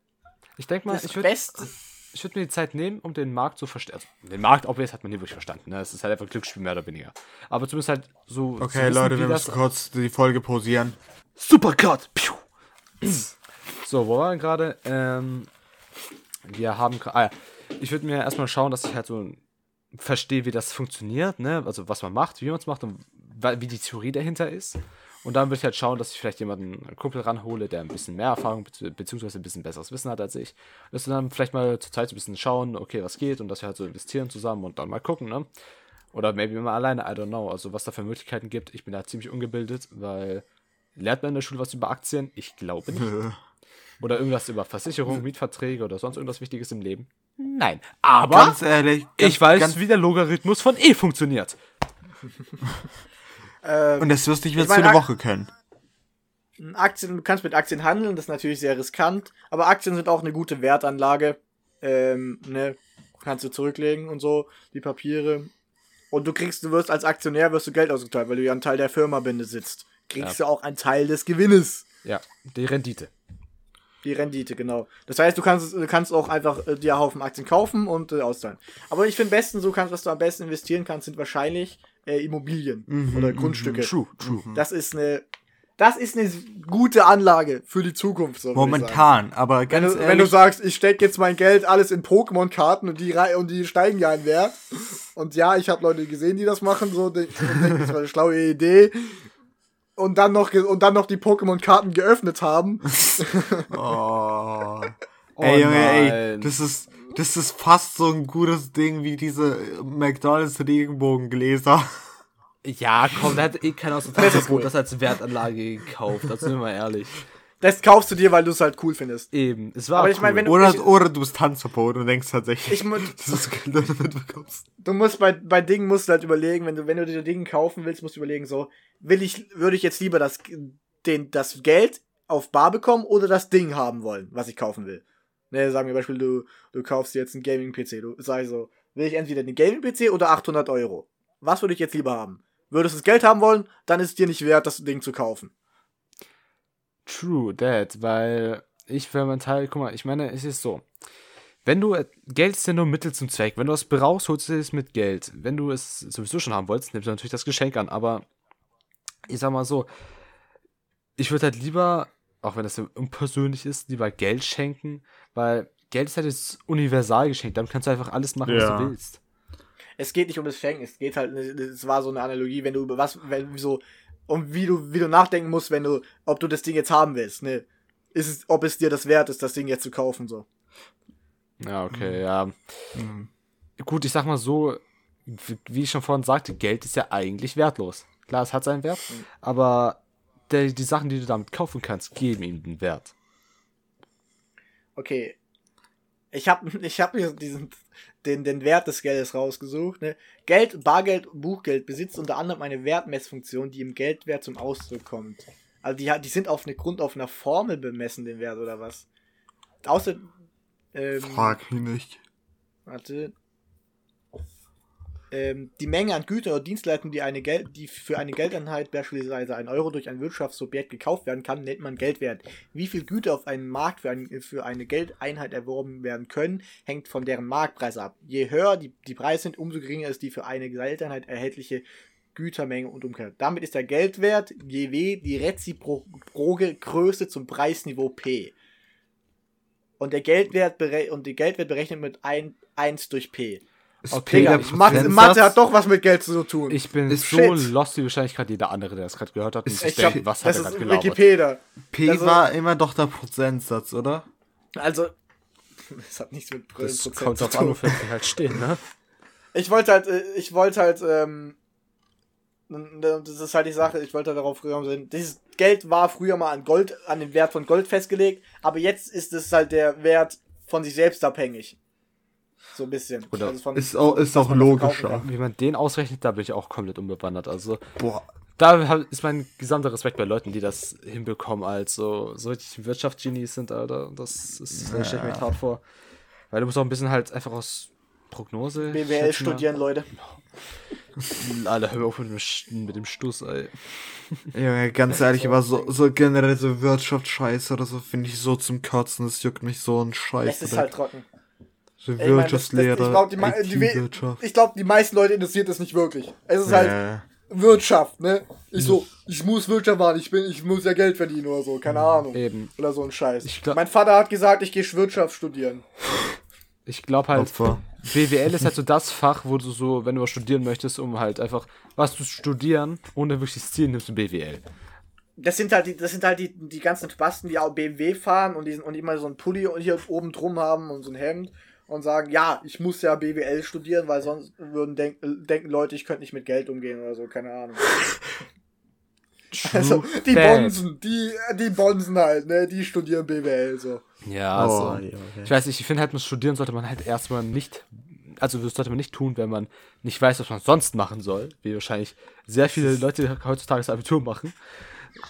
Ich denke mal, Das ich würde würd mir die Zeit nehmen, um den Markt zu verstehen. Also, den Markt, ob es hat man nie wirklich verstanden. Ne? Es ist halt einfach ein Glücksspiel, mehr oder weniger. Aber zumindest halt so. Okay, wissen, Leute, wir müssen kurz die Folge pausieren. Supercut! Piu. So, wo waren wir gerade? Ähm, wir haben. Ah, ja. Ich würde mir erstmal schauen, dass ich halt so verstehe, wie das funktioniert, ne? Also, was man macht, wie man es macht und wie die Theorie dahinter ist. Und dann würde ich halt schauen, dass ich vielleicht jemanden, einen Kumpel ranhole, der ein bisschen mehr Erfahrung beziehungsweise ein bisschen besseres Wissen hat als ich. Dass wir dann vielleicht mal zur Zeit so ein bisschen schauen, okay, was geht und dass wir halt so investieren zusammen und dann mal gucken, ne? Oder maybe mal alleine, I don't know. Also was da für Möglichkeiten gibt. Ich bin da ziemlich ungebildet, weil lernt man in der Schule was über Aktien? Ich glaube nicht. Oder irgendwas über Versicherung, Mietverträge oder sonst irgendwas Wichtiges im Leben? Nein. Aber Ganz ehrlich. Ganz, ich weiß, Ganz, wie der Logarithmus von E funktioniert. äh, und das wirst du nicht mehr zu einer Woche können. Aktien, du kannst mit Aktien handeln, das ist natürlich sehr riskant, aber Aktien sind auch eine gute Wertanlage. Ähm, ne, kannst du zurücklegen und so, die Papiere. Und du kriegst, du wirst als Aktionär wirst du Geld ausgezahlt, weil du ja ein Teil der Firma besitzt. Kriegst du auch einen Teil des Gewinnes. Ja, die Rendite. Die Rendite, genau. Das heißt, du kannst, du kannst auch einfach äh, dir Haufen Aktien kaufen und äh, auszahlen. Aber ich finde, besten, so kannst, was du am besten investieren kannst, sind wahrscheinlich äh, Immobilien oder Grundstücke. True, true. Das ist eine, das ist eine gute Anlage für die Zukunft. So. Momentan, aber Wenn ganz du, ehrlich. wenn du sagst, ich stecke jetzt mein Geld alles in Pokémon-Karten und die und die steigen ja in Wert. Und ja, ich habe Leute gesehen, die das machen, so und denken, das war eine schlaue Idee. Und dann noch, ge- und dann noch die Pokémon-Karten geöffnet haben. Oh. Oh ey, Junge, ey, nein. das ist, das ist fast so ein gutes Ding wie diese McDonalds Regenbogengläser. Ja, komm, da hat eh keiner aus dem cool. das als Wertanlage gekauft. Das sind wir mal ehrlich. Das kaufst du dir, weil du es halt cool findest. Eben, es war Aber ich cool. meine, wenn du- Oder, ich- oder du bist Tanzverbot und denkst tatsächlich, Ich das ist Geld damit bekommst. Du musst bei, bei Dingen musst du halt überlegen, wenn du, wenn du dir Dinge kaufen willst, musst du überlegen, so, will ich, würde ich jetzt lieber das, den, das Geld auf Bar bekommen oder das Ding haben wollen, was ich kaufen will. Ne, sagen wir Beispiel, du, du kaufst dir jetzt einen Gaming-PC. Du sagst so, will ich entweder den Gaming-PC oder 800 Euro? Was würde ich jetzt lieber haben? Würdest du das Geld haben wollen, dann ist es dir nicht wert, das Ding zu kaufen. True that, weil ich für meinen Teil, guck mal, ich meine, es ist so. Wenn du, Geld ist ja nur Mittel zum Zweck. Wenn du es brauchst, holst du es mit Geld. Wenn du es sowieso schon haben wolltest, nimmst du natürlich das Geschenk an. Aber ich sag mal so, ich würde halt lieber, auch wenn das so unpersönlich ist, lieber Geld schenken, weil Geld ist halt das Universalgeschenk. Damit kannst du einfach alles machen, was Ja. du willst. es geht nicht um das Schenken, es geht halt, es war so eine Analogie, wenn du über was, wenn so, um wie du, wie du nachdenken musst, wenn du, ob du das Ding jetzt haben willst, ne? Ist es, ob es dir das wert ist, das Ding jetzt zu kaufen, so. Ja, okay, ja. Mhm. Gut, ich sag mal so, wie- ich schon vorhin sagte, Geld ist ja eigentlich wertlos. Klar, es hat seinen Wert, aber der, die Sachen, die du damit kaufen kannst, geben ihm den Wert. Okay. Ich habe ich hab mir diesen, den, den Wert des Geldes rausgesucht, ne? Geld, Bargeld, Buchgeld besitzt unter anderem eine Wertmessfunktion, die im Geldwert zum Ausdruck kommt. Also die, hat- die sind auf eine Grund auf einer Formel bemessen, den Wert oder was? Außer, ähm, Frag mich nicht. Warte. Ähm, die Menge an Gütern oder Dienstleistungen, die, eine Geld, die für eine Geldeinheit, beispielsweise ein Euro, durch ein Wirtschaftsobjekt gekauft werden kann, nennt man Geldwert. Wie viel Güter auf einem Markt für, ein, für eine Geldeinheit erworben werden können, hängt von deren Marktpreis ab. Je höher die, die Preise sind, umso geringer ist die für eine Geldeinheit erhältliche Gütermenge und umgekehrt. Damit ist der Geldwert GW die reziproge Größe zum Preisniveau P. Und der Geldwert, und die Geldwert berechnet mit 1 durch P. Okay, Digga, Mathe, Mathe hat doch was mit Geld zu tun. Ich bin Ist so shit. lost wie wahrscheinlich gerade jeder andere, der das gerade gehört hat. Ist- ich denkt, was hat das er gerade? Wikipedia. P Also- war immer doch der Prozentsatz, oder? Also, das hat nichts mit Das Prozent kommt zu auf tun. die halt stehen, ne? Ich wollte halt, äh, ich wollte halt, ähm, das ist halt die Sache, ich wollte halt darauf früher sehen, dieses Geld war früher mal an Gold, an den Wert von Gold festgelegt, aber jetzt ist es halt der Wert von sich selbst abhängig. So ein bisschen. Oder Also von- Ist auch, ist auch logischer. Wie man den ausrechnet, da bin ich auch komplett unbewandert. Also, Boah. da ist mein gesamter Respekt bei Leuten, die das hinbekommen, als so, so richtig Wirtschaftsgenies sind, Alter. Das ist, das stelle ich mir hart vor. Weil du musst auch ein bisschen halt einfach aus Prognose. BWL schätzen, ne? studieren, Leute. Alter, hör auf mit dem, Sch- mit dem Stuss, ey. Junge, ganz ehrlich, aber so, so generell so Wirtschaftsscheiße oder so finde ich so zum Kotzen. Das juckt mich so ein Scheiß. Es ist halt trocken. So Ey, das- das- Wirtschaftslehre, ich glaube, die, die, glaub, die meisten Leute interessiert das nicht wirklich. Es ist halt Äh, Wirtschaft, ne? Ich so, ich muss Wirtschaft machen, ich bin, ich muss ja Geld verdienen oder so, keine Ahnung. Eben. Oder so ein Scheiß. Ich glaub- mein Vater hat gesagt, ich gehe Wirtschaft studieren. Ich glaube halt, Opfer. BWL ist halt so das Fach, wo du so, wenn du was studieren möchtest, um halt einfach was zu studieren, ohne wirklich das Ziel, nimmst du BWL. Das sind halt die, das sind halt die, die ganzen Spasten, die auch BMW fahren und die, und immer so einen Pulli hier oben drum haben und so ein Hemd und sagen, ja, ich muss ja BWL studieren, weil sonst würden denk, denken Leute, ich könnte nicht mit Geld umgehen oder so, keine Ahnung. Also, die. Bonsen, die, die Bonsen halt, ne, die studieren BWL, so. Ja, Oh, also. Junge. Ich weiß nicht, ich finde halt, mit Studieren sollte man halt erstmal nicht, also das sollte man nicht tun, wenn man nicht weiß, was man sonst machen soll, wie wahrscheinlich sehr viele Leute heutzutage das Abitur machen.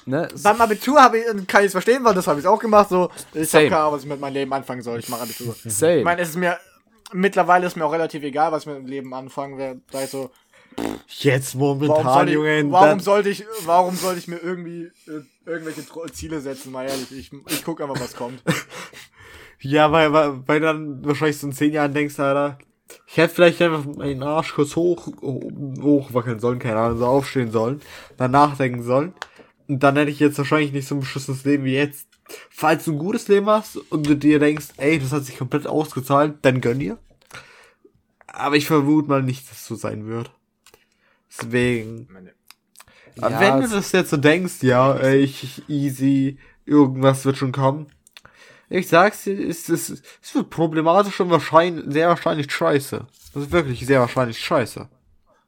Ne? Beim Abitur habe ich, kann ich es verstehen, weil das habe ich auch gemacht, so. Ich habe keine Ahnung, was ich mit meinem Leben anfangen soll, ich mache Abitur. Same. Ich meine, es ist mir, mittlerweile ist mir auch relativ egal, was ich mit dem Leben anfangen werde, da ich so, Jetzt Warum, momentan, soll ich, Junge. warum, sollte ich, warum sollte ich mir irgendwie äh, irgendwelche Tro- Ziele setzen? Mal ehrlich, ich, ich guck einfach, was kommt. Ja, weil, weil, weil du dann wahrscheinlich so in zehn Jahren denkst, Alter, ich hätte vielleicht einfach meinen Arsch kurz hoch, hochwackeln sollen, keine Ahnung, so aufstehen sollen, dann nachdenken sollen. Und dann hätte ich jetzt wahrscheinlich nicht so ein beschissenes Leben wie jetzt. Falls du ein gutes Leben hast und du dir denkst, ey, das hat sich komplett ausgezahlt, dann gönn dir. Aber ich vermute mal nicht, dass es so sein wird. Deswegen, Ja, Wenn du das jetzt so denkst, ja, ey, ich, easy, irgendwas wird schon kommen. Ich sag's dir, es, es, es wird problematisch und wahrscheinlich, sehr wahrscheinlich scheiße. Das ist wirklich sehr wahrscheinlich scheiße.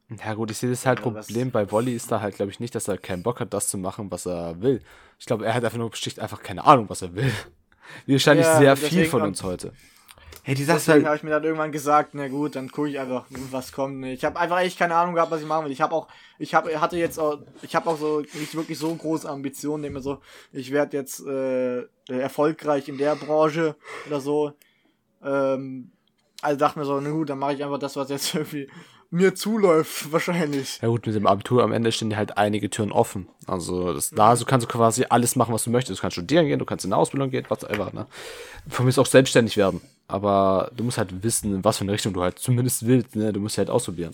Ja gut, ich sehe das halt ja, Problem bei Wolli ist da halt, glaube ich, nicht, dass er keinen Bock hat, das zu machen, was er will. Ich glaube, er hat einfach nur schlicht einfach keine Ahnung, was er will. Wie wahrscheinlich ja, sehr viel von uns heute. Hey, die Sache halt... habe ich mir dann irgendwann gesagt, na gut, dann gucke ich einfach, was kommt. Ich habe einfach echt keine Ahnung gehabt, was ich machen will. Ich habe auch, ich habe, hatte jetzt auch, ich habe auch so nicht wirklich so große Ambitionen, immer so, ich werde jetzt äh, erfolgreich in der Branche oder so. Ähm, also dachte mir so, na gut, dann mache ich einfach das, was jetzt irgendwie mir zuläuft, wahrscheinlich. Ja gut, mit dem Abitur am Ende stehen halt einige Türen offen. Also das, da so kannst du quasi alles machen, was du möchtest. Du kannst studieren gehen, du kannst in eine Ausbildung gehen, was einfach, ne? Von mir ist auch selbstständig werden. Aber du musst halt wissen, in was für eine Richtung du halt zumindest willst, ne? Du musst halt ausprobieren.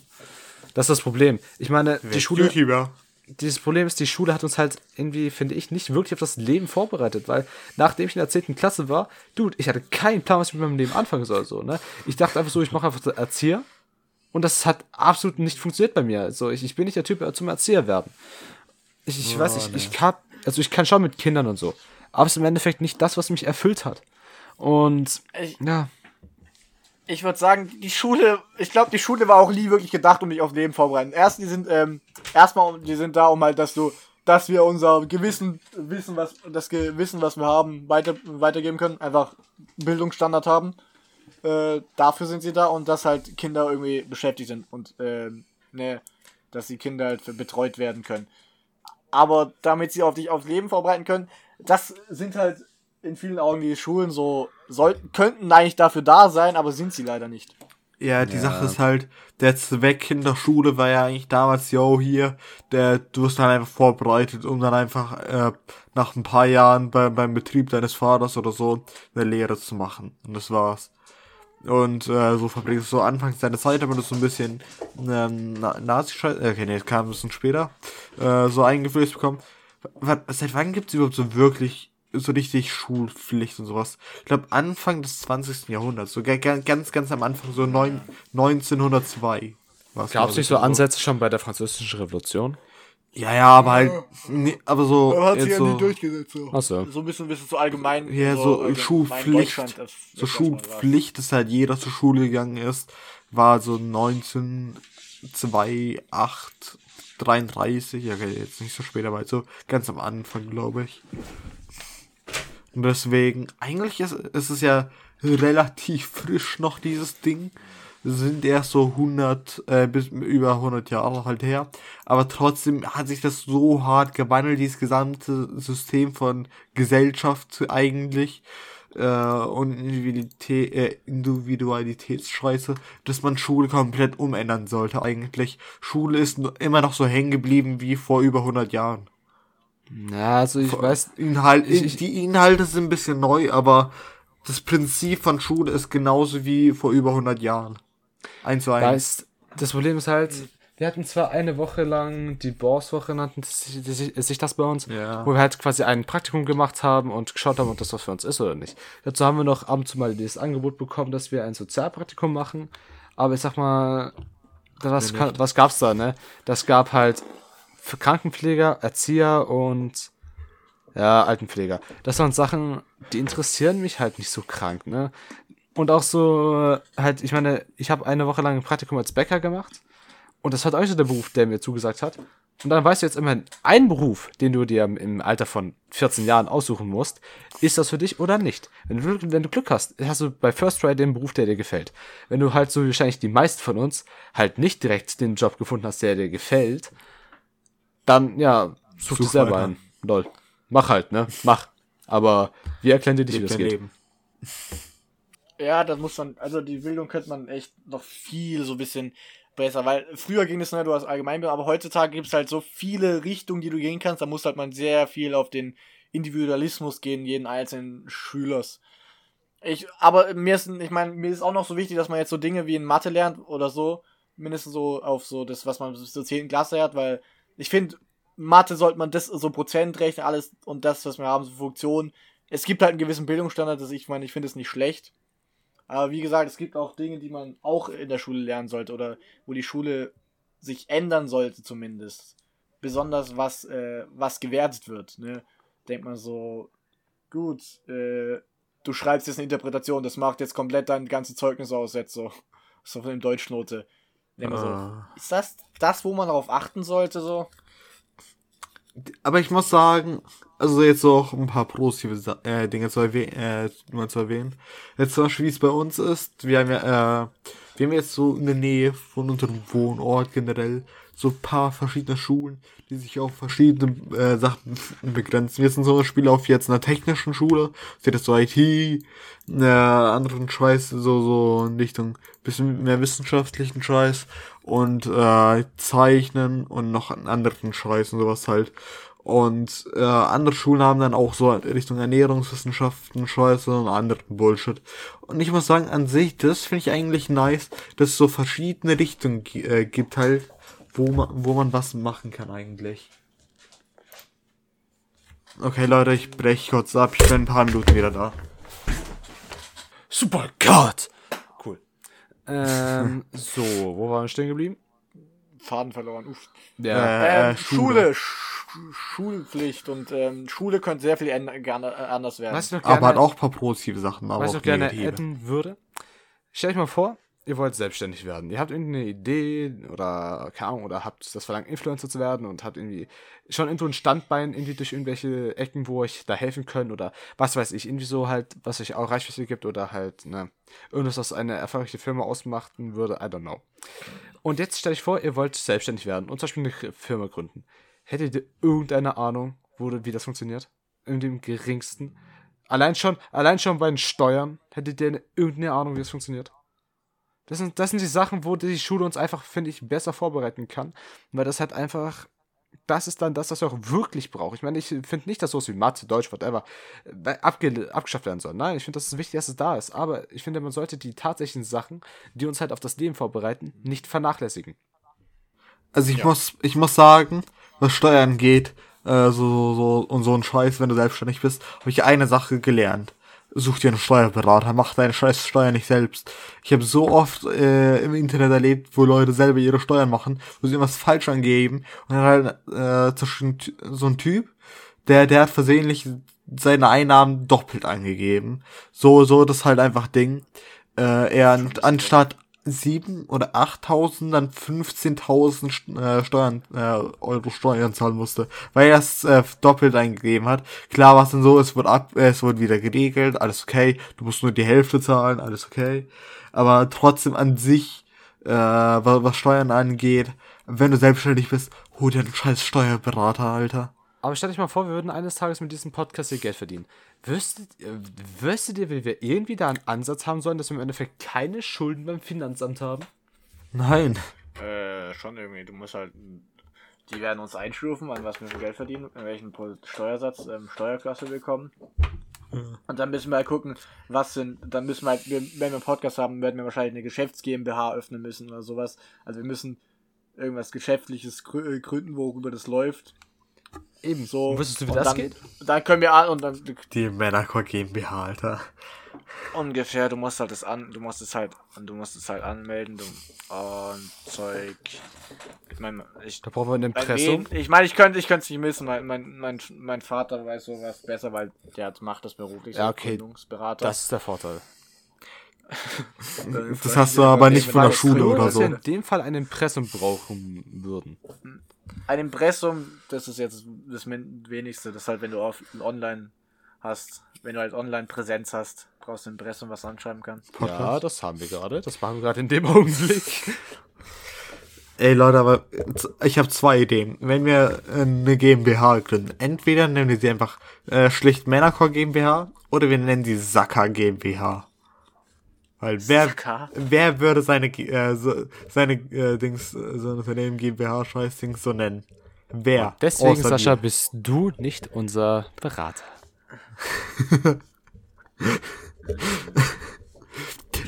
Das ist das Problem. Ich meine, die Schule. YouTuber. Dieses Problem ist, die Schule hat uns halt irgendwie, finde ich, nicht wirklich auf das Leben vorbereitet, weil nachdem ich in der 10. Klasse war, dude, ich hatte keinen Plan, was ich mit meinem Leben anfangen soll, so, ne? Ich dachte einfach so, ich mache einfach Erzieher und das hat absolut nicht funktioniert bei mir. Also ich, ich bin nicht der Typ zum Erzieher werden. Ich, ich oh, weiß, ich, ne. ich kann, also ich kann schon mit Kindern und so. Aber es ist im Endeffekt nicht das, was mich erfüllt hat. Und ich, ja. Ich würde sagen, die Schule, ich glaube, die Schule war auch nie wirklich gedacht, um mich auf Leben vorbereiten. Erst, die sind, ähm, erstmal, die sind da, um halt, dass du, dass wir unser Gewissen, wissen, was, das Gewissen, was wir haben, weiter, weitergeben können, einfach Bildungsstandard haben. Äh, dafür sind sie da und dass halt Kinder irgendwie beschäftigt sind und äh, ne, dass die Kinder halt betreut werden können. Aber damit sie auf dich aufs Leben vorbereiten können, das sind halt in vielen Augen die Schulen so, sollten, könnten eigentlich dafür da sein, aber sind sie leider nicht. Ja, die ja. Sache ist halt, der Zweck in der Schule war ja eigentlich damals, yo, hier, der, du wirst dann einfach vorbereitet, um dann einfach äh, nach ein paar Jahren bei, beim Betrieb deines Vaters oder so eine Lehre zu machen. Und das war's. Und äh, so verbringst du so anfangs deine Zeit, damit du so ein bisschen ähm, Nazi-Scheiß, äh, okay, nee, das kam ein bisschen später, äh, so eingeflößt bekommen. Was, seit wann gibt es überhaupt so wirklich so richtig Schulpflicht und sowas? Ich glaube Anfang des 20. Jahrhunderts, so ganz, ganz am Anfang, so neun, 1902. Gab es nicht so Ansätze schon bei der Französischen Revolution? Ja, ja, aber halt, nee, aber so. Aber hat sich ja so, nie durchgesetzt. So. Ach so. so ein bisschen, bisschen so allgemein. Ja, so, so Schulpflicht. So Schulpflicht, dass halt jeder zur Schule gegangen ist, war so 19, 2, 8, 33, ja, okay, jetzt nicht so spät, aber halt so ganz am Anfang, glaube ich. Und deswegen, eigentlich ist, ist es ja relativ frisch noch, dieses Ding sind erst so 100 äh, bis über 100 Jahre halt her. Aber trotzdem hat sich das so hart gewandelt, dieses gesamte System von Gesellschaft eigentlich äh, und Individualität, äh, Individualitätsscheiße, dass man Schule komplett umändern sollte eigentlich. Schule ist immer noch so hängen geblieben wie vor über 100 Jahren. Ja, also ich weiß. Inhalt, ich, ich, die Inhalte sind ein bisschen neu, aber das Prinzip von Schule ist genauso wie vor über 100 Jahren. Eins zu eins. Das Problem ist halt, wir hatten zwar eine Woche lang die Boss-Woche, nannten sich das bei uns, ja. wo wir halt quasi ein Praktikum gemacht haben und geschaut haben, ob das was für uns ist oder nicht. Dazu haben wir noch ab und zu mal das Angebot bekommen, dass wir ein Sozialpraktikum machen. Aber ich sag mal, was, was gab's da, ne? Das gab halt für Krankenpfleger, Erzieher und ja, Altenpfleger. Das waren Sachen, die interessieren mich halt nicht so krank, ne? Und auch so, halt, ich meine, ich habe eine Woche lang ein Praktikum als Bäcker gemacht. Und das hat euch so der Beruf, der mir zugesagt hat. Und dann weißt du jetzt immerhin, ein Beruf, den du dir im Alter von 14 Jahren aussuchen musst, ist das für dich oder nicht. Wenn du, wenn du Glück hast, hast du bei First Try den Beruf, der dir gefällt. Wenn du halt so wahrscheinlich die meisten von uns halt nicht direkt den Job gefunden hast, der dir gefällt, dann, ja, such, such dir selber einen. Lol. Mach halt, ne? Mach. Aber wie erklären dir dich, wie das geht? Leben. Ja, das muss man, also die Bildung könnte man echt noch viel so ein bisschen besser, weil früher ging es nur, du hast Allgemeinbildung, aber heutzutage gibt es halt so viele Richtungen, die du gehen kannst, da muss halt man sehr viel auf den Individualismus gehen, jeden einzelnen Schülers. Ich, aber mir ist, ich meine, mir ist auch noch so wichtig, dass man jetzt so Dinge wie in Mathe lernt oder so, mindestens so auf so das, was man bis zur 10. Klasse hat, weil ich finde, Mathe sollte man das so Prozent rechnen, alles und das, was wir haben, so Funktionen. Es gibt halt einen gewissen Bildungsstandard, das ich meine, ich finde es nicht schlecht. Aber wie gesagt, es gibt auch Dinge, die man auch in der Schule lernen sollte oder wo die Schule sich ändern sollte zumindest. besonders was, äh, was gewertet wird. Ne? Denkt man so, gut, äh, du schreibst jetzt eine Interpretation, das macht jetzt komplett dein ganze Zeugnis aus, jetzt so. So von dem Deutschnote. Denkt man so, Ah. ist das das, wo man darauf achten sollte, so? Aber ich muss sagen, also jetzt so auch ein paar positive äh, Dinge zu, erwäh äh, mal zu erwähnen. Jetzt zum Beispiel, wie es bei uns ist, wir haben ja, äh, wir haben jetzt so in der Nähe von unserem Wohnort generell so ein paar verschiedene Schulen, die sich auf verschiedene äh, Sachen begrenzen. Wir sind zum Beispiel auf jetzt einer technischen Schule, steht das so IT, einer anderen Scheiß, so, so in Richtung bisschen mehr wissenschaftlichen Scheiß und äh, Zeichnen und noch einen anderen Scheiß und sowas halt. Und äh, andere Schulen haben dann auch so Richtung Ernährungswissenschaften, Scheiße und anderen Bullshit. Und ich muss sagen, an sich, das finde ich eigentlich nice, dass es so verschiedene Richtungen äh, gibt halt, wo man, wo man was machen kann eigentlich. Okay, Leute, ich breche kurz ab. Ich bin in ein paar Minuten wieder da. Super Gott! Cool. Ähm, so, wo waren wir stehen geblieben? Faden verloren, uff. Ja. Äh, Ähm, Schule, Sch Schulpflicht und ähm, Schule könnte sehr viel gerne äh, anders werden. was ich noch gerne, Aber hat auch ein paar positive Sachen, aber was ich auch noch gerne negative. adden würde. Stellt euch mal vor, ihr wollt selbstständig werden. Ihr habt irgendeine Idee oder, keine Ahnung, oder habt das Verlangen, Influencer zu werden und habt irgendwie schon irgendwo ein Standbein irgendwie durch irgendwelche Ecken, wo euch da helfen können oder was weiß ich, irgendwie so halt, was euch auch Reichweite gibt oder halt, ne, irgendwas, was eine erfolgreiche Firma ausmachen würde, I don't know. Und jetzt stellt euch vor, ihr wollt selbstständig werden und zum Beispiel eine Firma gründen. Hättet ihr irgendeine Ahnung, wo, wie das funktioniert? Irgendwie im geringsten? Allein schon, allein schon bei den Steuern hättet ihr eine, irgendeine Ahnung, wie das funktioniert? Das sind, das sind die Sachen, wo die Schule uns einfach, finde ich, besser vorbereiten kann. Weil das halt einfach, das ist dann das, was wir auch wirklich brauchen. Ich meine, ich finde nicht, dass sowas wie Mathe, Deutsch, whatever, äh, abge abgeschafft werden soll. Nein, ich finde, das ist wichtig, dass es da ist. Aber ich finde, man sollte die tatsächlichen Sachen, die uns halt auf das Leben vorbereiten, nicht vernachlässigen. Also ich Ja. muss, ich muss sagen, was Steuern geht, äh, so, so und so ein Scheiß, wenn du selbstständig bist, habe ich eine Sache gelernt. Such dir einen Steuerberater, mach deine scheiß Steuer nicht selbst. Ich habe so oft äh, im Internet erlebt, wo Leute selber ihre Steuern machen, wo sie irgendwas falsch angeben und dann halt äh, so ein Typ, der, der hat versehentlich seine Einnahmen doppelt angegeben. So, so, das ist halt einfach Ding. Äh, er an, anstatt 7 oder 8.000 dann 15.000 St- äh, Steuern, äh, Euro Steuern zahlen musste, weil er es äh, doppelt eingegeben hat. Klar war es dann so, es wird ab, äh, es wird wieder geregelt, alles okay, du musst nur die Hälfte zahlen, alles okay. Aber trotzdem an sich, äh, was, was Steuern angeht, wenn du selbstständig bist, hol dir einen scheiß Steuerberater, Alter. Aber stell dich mal vor, wir würden eines Tages mit diesem Podcast hier Geld verdienen. Wüsstet, äh, wüsstet ihr, wie wir irgendwie da einen Ansatz haben sollen, dass wir im Endeffekt keine Schulden beim Finanzamt haben? Nein. Äh, schon irgendwie. Du musst halt. Die werden uns einstufen, an was wir für Geld verdienen, in welchen Steuersatz, ähm, Steuerklasse wir kommen. Und dann müssen wir halt gucken, was sind. Dann müssen wir halt, wenn wir einen Podcast haben, werden wir wahrscheinlich eine Geschäfts GmbH öffnen müssen oder sowas. Also wir müssen irgendwas Geschäftliches äh, gründen, worüber das läuft. Ebenso. Und wüsstest du, wie und das dann, geht? Dann können wir an und dann Die Männerchor GmbH, Alter. ungefähr, du musst halt das an, du musst es halt, du musst es halt anmelden, du und Zeug. Ich meine, ich Da brauchen wir ein Impressum. wen- Ich meine, ich könnte ich könnte es nicht missen. Mein, mein, mein, mein Vater weiß sowas besser, weil der hat- macht das beruflich. Ja, so okay. Gründungsberater. Das ist der Vorteil. Das hast du aber nicht von der Schule oder dass wir so. in dem Fall ein Impressum brauchen würden. Ein Impressum, das ist jetzt das wenigste. Das ist halt, wenn du auf online hast, wenn du halt online Präsenz hast, brauchst du ein Impressum, was du anschreiben kannst. Ja, Podcast. das haben wir gerade. Das machen wir gerade in dem Augenblick. Ey Leute, aber ich habe zwei Ideen. Wenn wir äh, eine GmbH gründen, entweder nennen wir sie einfach äh, schlicht Männerchor GmbH oder wir nennen sie Sacker GmbH. Weil wer, wer würde seine äh, so, seine äh, Dings, äh, so ein Unternehmen GmbH Scheiß Dings so nennen? Wer? Deswegen, Außer Sascha, wir. bist du nicht unser Berater.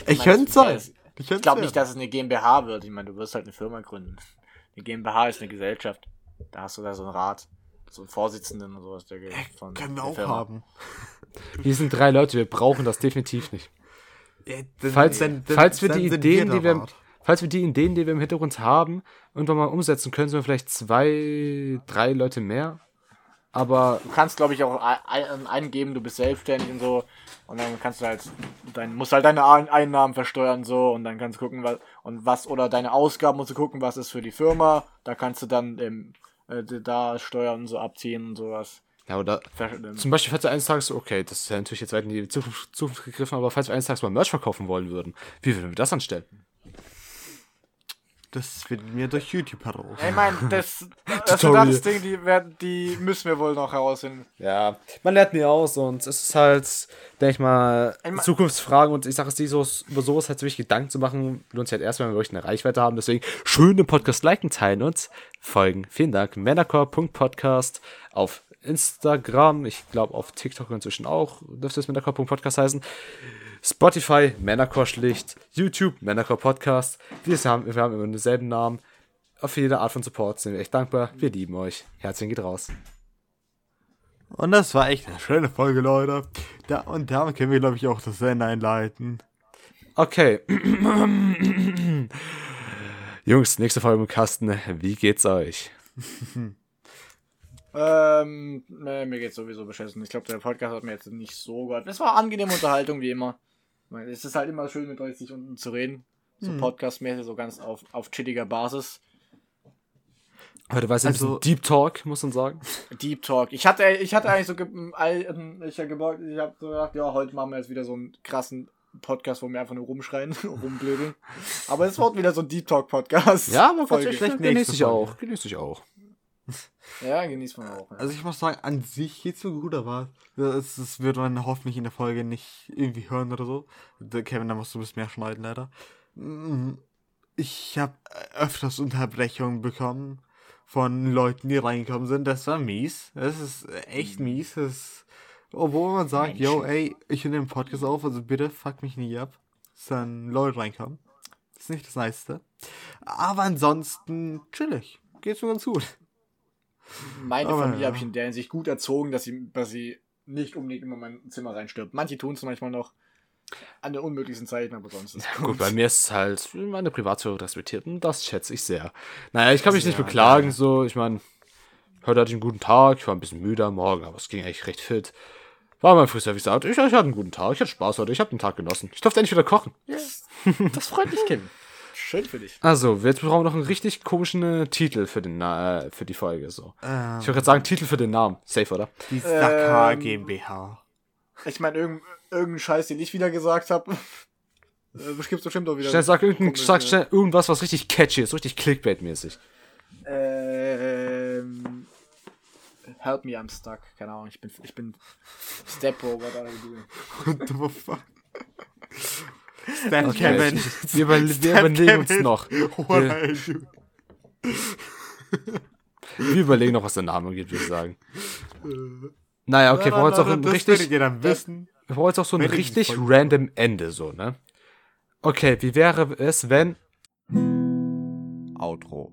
Ich könnte sein. Ich Ich, glaube nicht, dass es eine GmbH wird. Ich meine, du wirst halt eine Firma gründen. Eine GmbH ist eine Gesellschaft. Da hast du da so einen Rat, so einen Vorsitzenden und sowas. Der von Können wir auch Firma. haben. Wir sind drei Leute, wir brauchen das definitiv nicht. Ja, dann- Falls, dann- dann- falls wir dann die Ideen, der die wir, falls wir die Ideen, die wir im Hintergrund haben, irgendwann mal umsetzen können, sind wir vielleicht zwei, drei Leute mehr. Aber Du kannst, glaube ich, auch ein- ein- eingeben, du bist selbstständig und so. Und dann kannst du halt, dein, musst halt deine Ein- Einnahmen versteuern so und dann kannst du gucken, was, und was, oder deine Ausgaben musst du gucken, was ist für die Firma. Da kannst du dann ähm, äh, da Steuern so abziehen und sowas. Ja, oder ähm, zum Beispiel, falls wir eines Tages, okay, das ist ja natürlich jetzt weit in die Zukunft, Zukunft gegriffen, aber falls wir eines Tages mal Merch verkaufen wollen würden, wie würden wir das anstellen? Das finden wir durch YouTube heraus. Ich meine, das, das, Ding, die, werden, die müssen wir wohl noch herausfinden. Ja, man lernt nie aus und es ist halt, denke ich mal, Einmal- Zukunftsfragen und ich sage es nicht so, über sowas halt wirklich Gedanken zu machen, lohnt sich halt erst, wenn wir wirklich eine Reichweite haben. Deswegen schön den Podcast liken, teilen und folgen. Vielen Dank. Männercore.podcast auf Instagram, ich glaube auf TikTok inzwischen auch, dürfte es Männercore.podcast heißen. Spotify, Männercore schlicht, YouTube, Männercore Podcast. Wir haben, wir haben immer denselben Namen. Auf jede Art von Support sind wir echt dankbar. Wir lieben euch. Herzlichen geht raus. Und das war echt eine schöne Folge, Leute. Da, und damit können wir, glaube ich, auch das Ende einleiten. Okay. Jungs, nächste Folge im Kasten. Wie geht's euch? Ähm, nee, mir geht's sowieso beschissen. Ich glaube, der Podcast hat mir jetzt nicht so gut. Es war angenehme Unterhaltung, wie immer. Meine, Es ist halt immer schön, mit euch sich unten zu reden. So podcastmäßig, so ganz auf, auf chilliger Basis. Heute war es ein Also- bisschen Deep Talk, muss man sagen. Deep Talk. Ich hatte, ich hatte eigentlich so, ge all- ich habe gebaut, ich habe so gedacht, ja, heute machen wir jetzt wieder so einen krassen Podcast, wo wir einfach nur rumschreien, rumblödeln. Aber es wird wieder so ein Deep Talk Podcast. Ja, aber. Gott, vielleicht genieße ich auch. Genieße ich auch. Ja, genießt man auch. Ja. Also ich muss sagen, an sich geht's so gut, aber das, das wird man hoffentlich in der Folge nicht irgendwie hören oder so. Kevin, da musst du ein bisschen mehr schneiden, leider. Mm, Ich habe öfters Unterbrechungen bekommen von Leuten, die reingekommen sind. Das war mies. Das ist echt mies. Das, obwohl man sagt, yo, ey, ich nehme den Podcast auf, also bitte fuck mich nie ab. Dass dann Leute reinkommen. Das ist nicht das Nice. Aber ansonsten chillig. Geht's mir ganz gut. Meine Aber Familie ja. habe ich in der Hinsicht gut erzogen, dass sie, dass sie nicht unbedingt immer in mein Zimmer reinstirbt. Manche tun es manchmal noch an den unmöglichsten Zeiten, aber sonst ist Gut, bei mir ist es halt meine Privatsphäre respektiert und das schätze ich sehr. Naja, ich kann mich nicht Ja, beklagen, ja. so. Ich meine, heute hatte ich einen guten Tag. Ich war ein bisschen müde am Morgen, aber es ging eigentlich recht fit. War mein Frühstück, wie gesagt. Ich, ich hatte einen guten Tag. Ich hatte Spaß heute. Ich habe den Tag genossen. Ich durfte endlich wieder kochen. Das freut mich, Kim. Schön für dich. Also, jetzt brauchen wir noch einen richtig komischen äh, Titel für, den, äh, für die Folge. So. Ähm, Ich wollte gerade sagen, Titel für den Namen. Safe, oder? Die Saka Ähm, GmbH. Ich meine, irgendein, irgendein Scheiß, den ich wieder gesagt habe. Das gibt's bestimmt auch wieder. Schnell, sag, irgendein, sag ne? schnell irgendwas, was richtig catchy ist, richtig Clickbait-mäßig. Ähm. Help me, I'm stuck. Keine Ahnung, ich bin, ich bin doing? What the fuck? Step Okay, Kevin. wir, über, wir Step überlegen uns Kevin. noch. What Wir, are you doing? wir überlegen noch, was der Name gibt, würde ich sagen. Naja, okay, wir brauchen jetzt auch ein richtig, werdet ihr dann wissen. wir brauchen jetzt auch so ein richtig Folge- random Ende, so, ne? Okay, wie wäre es, wenn Outro.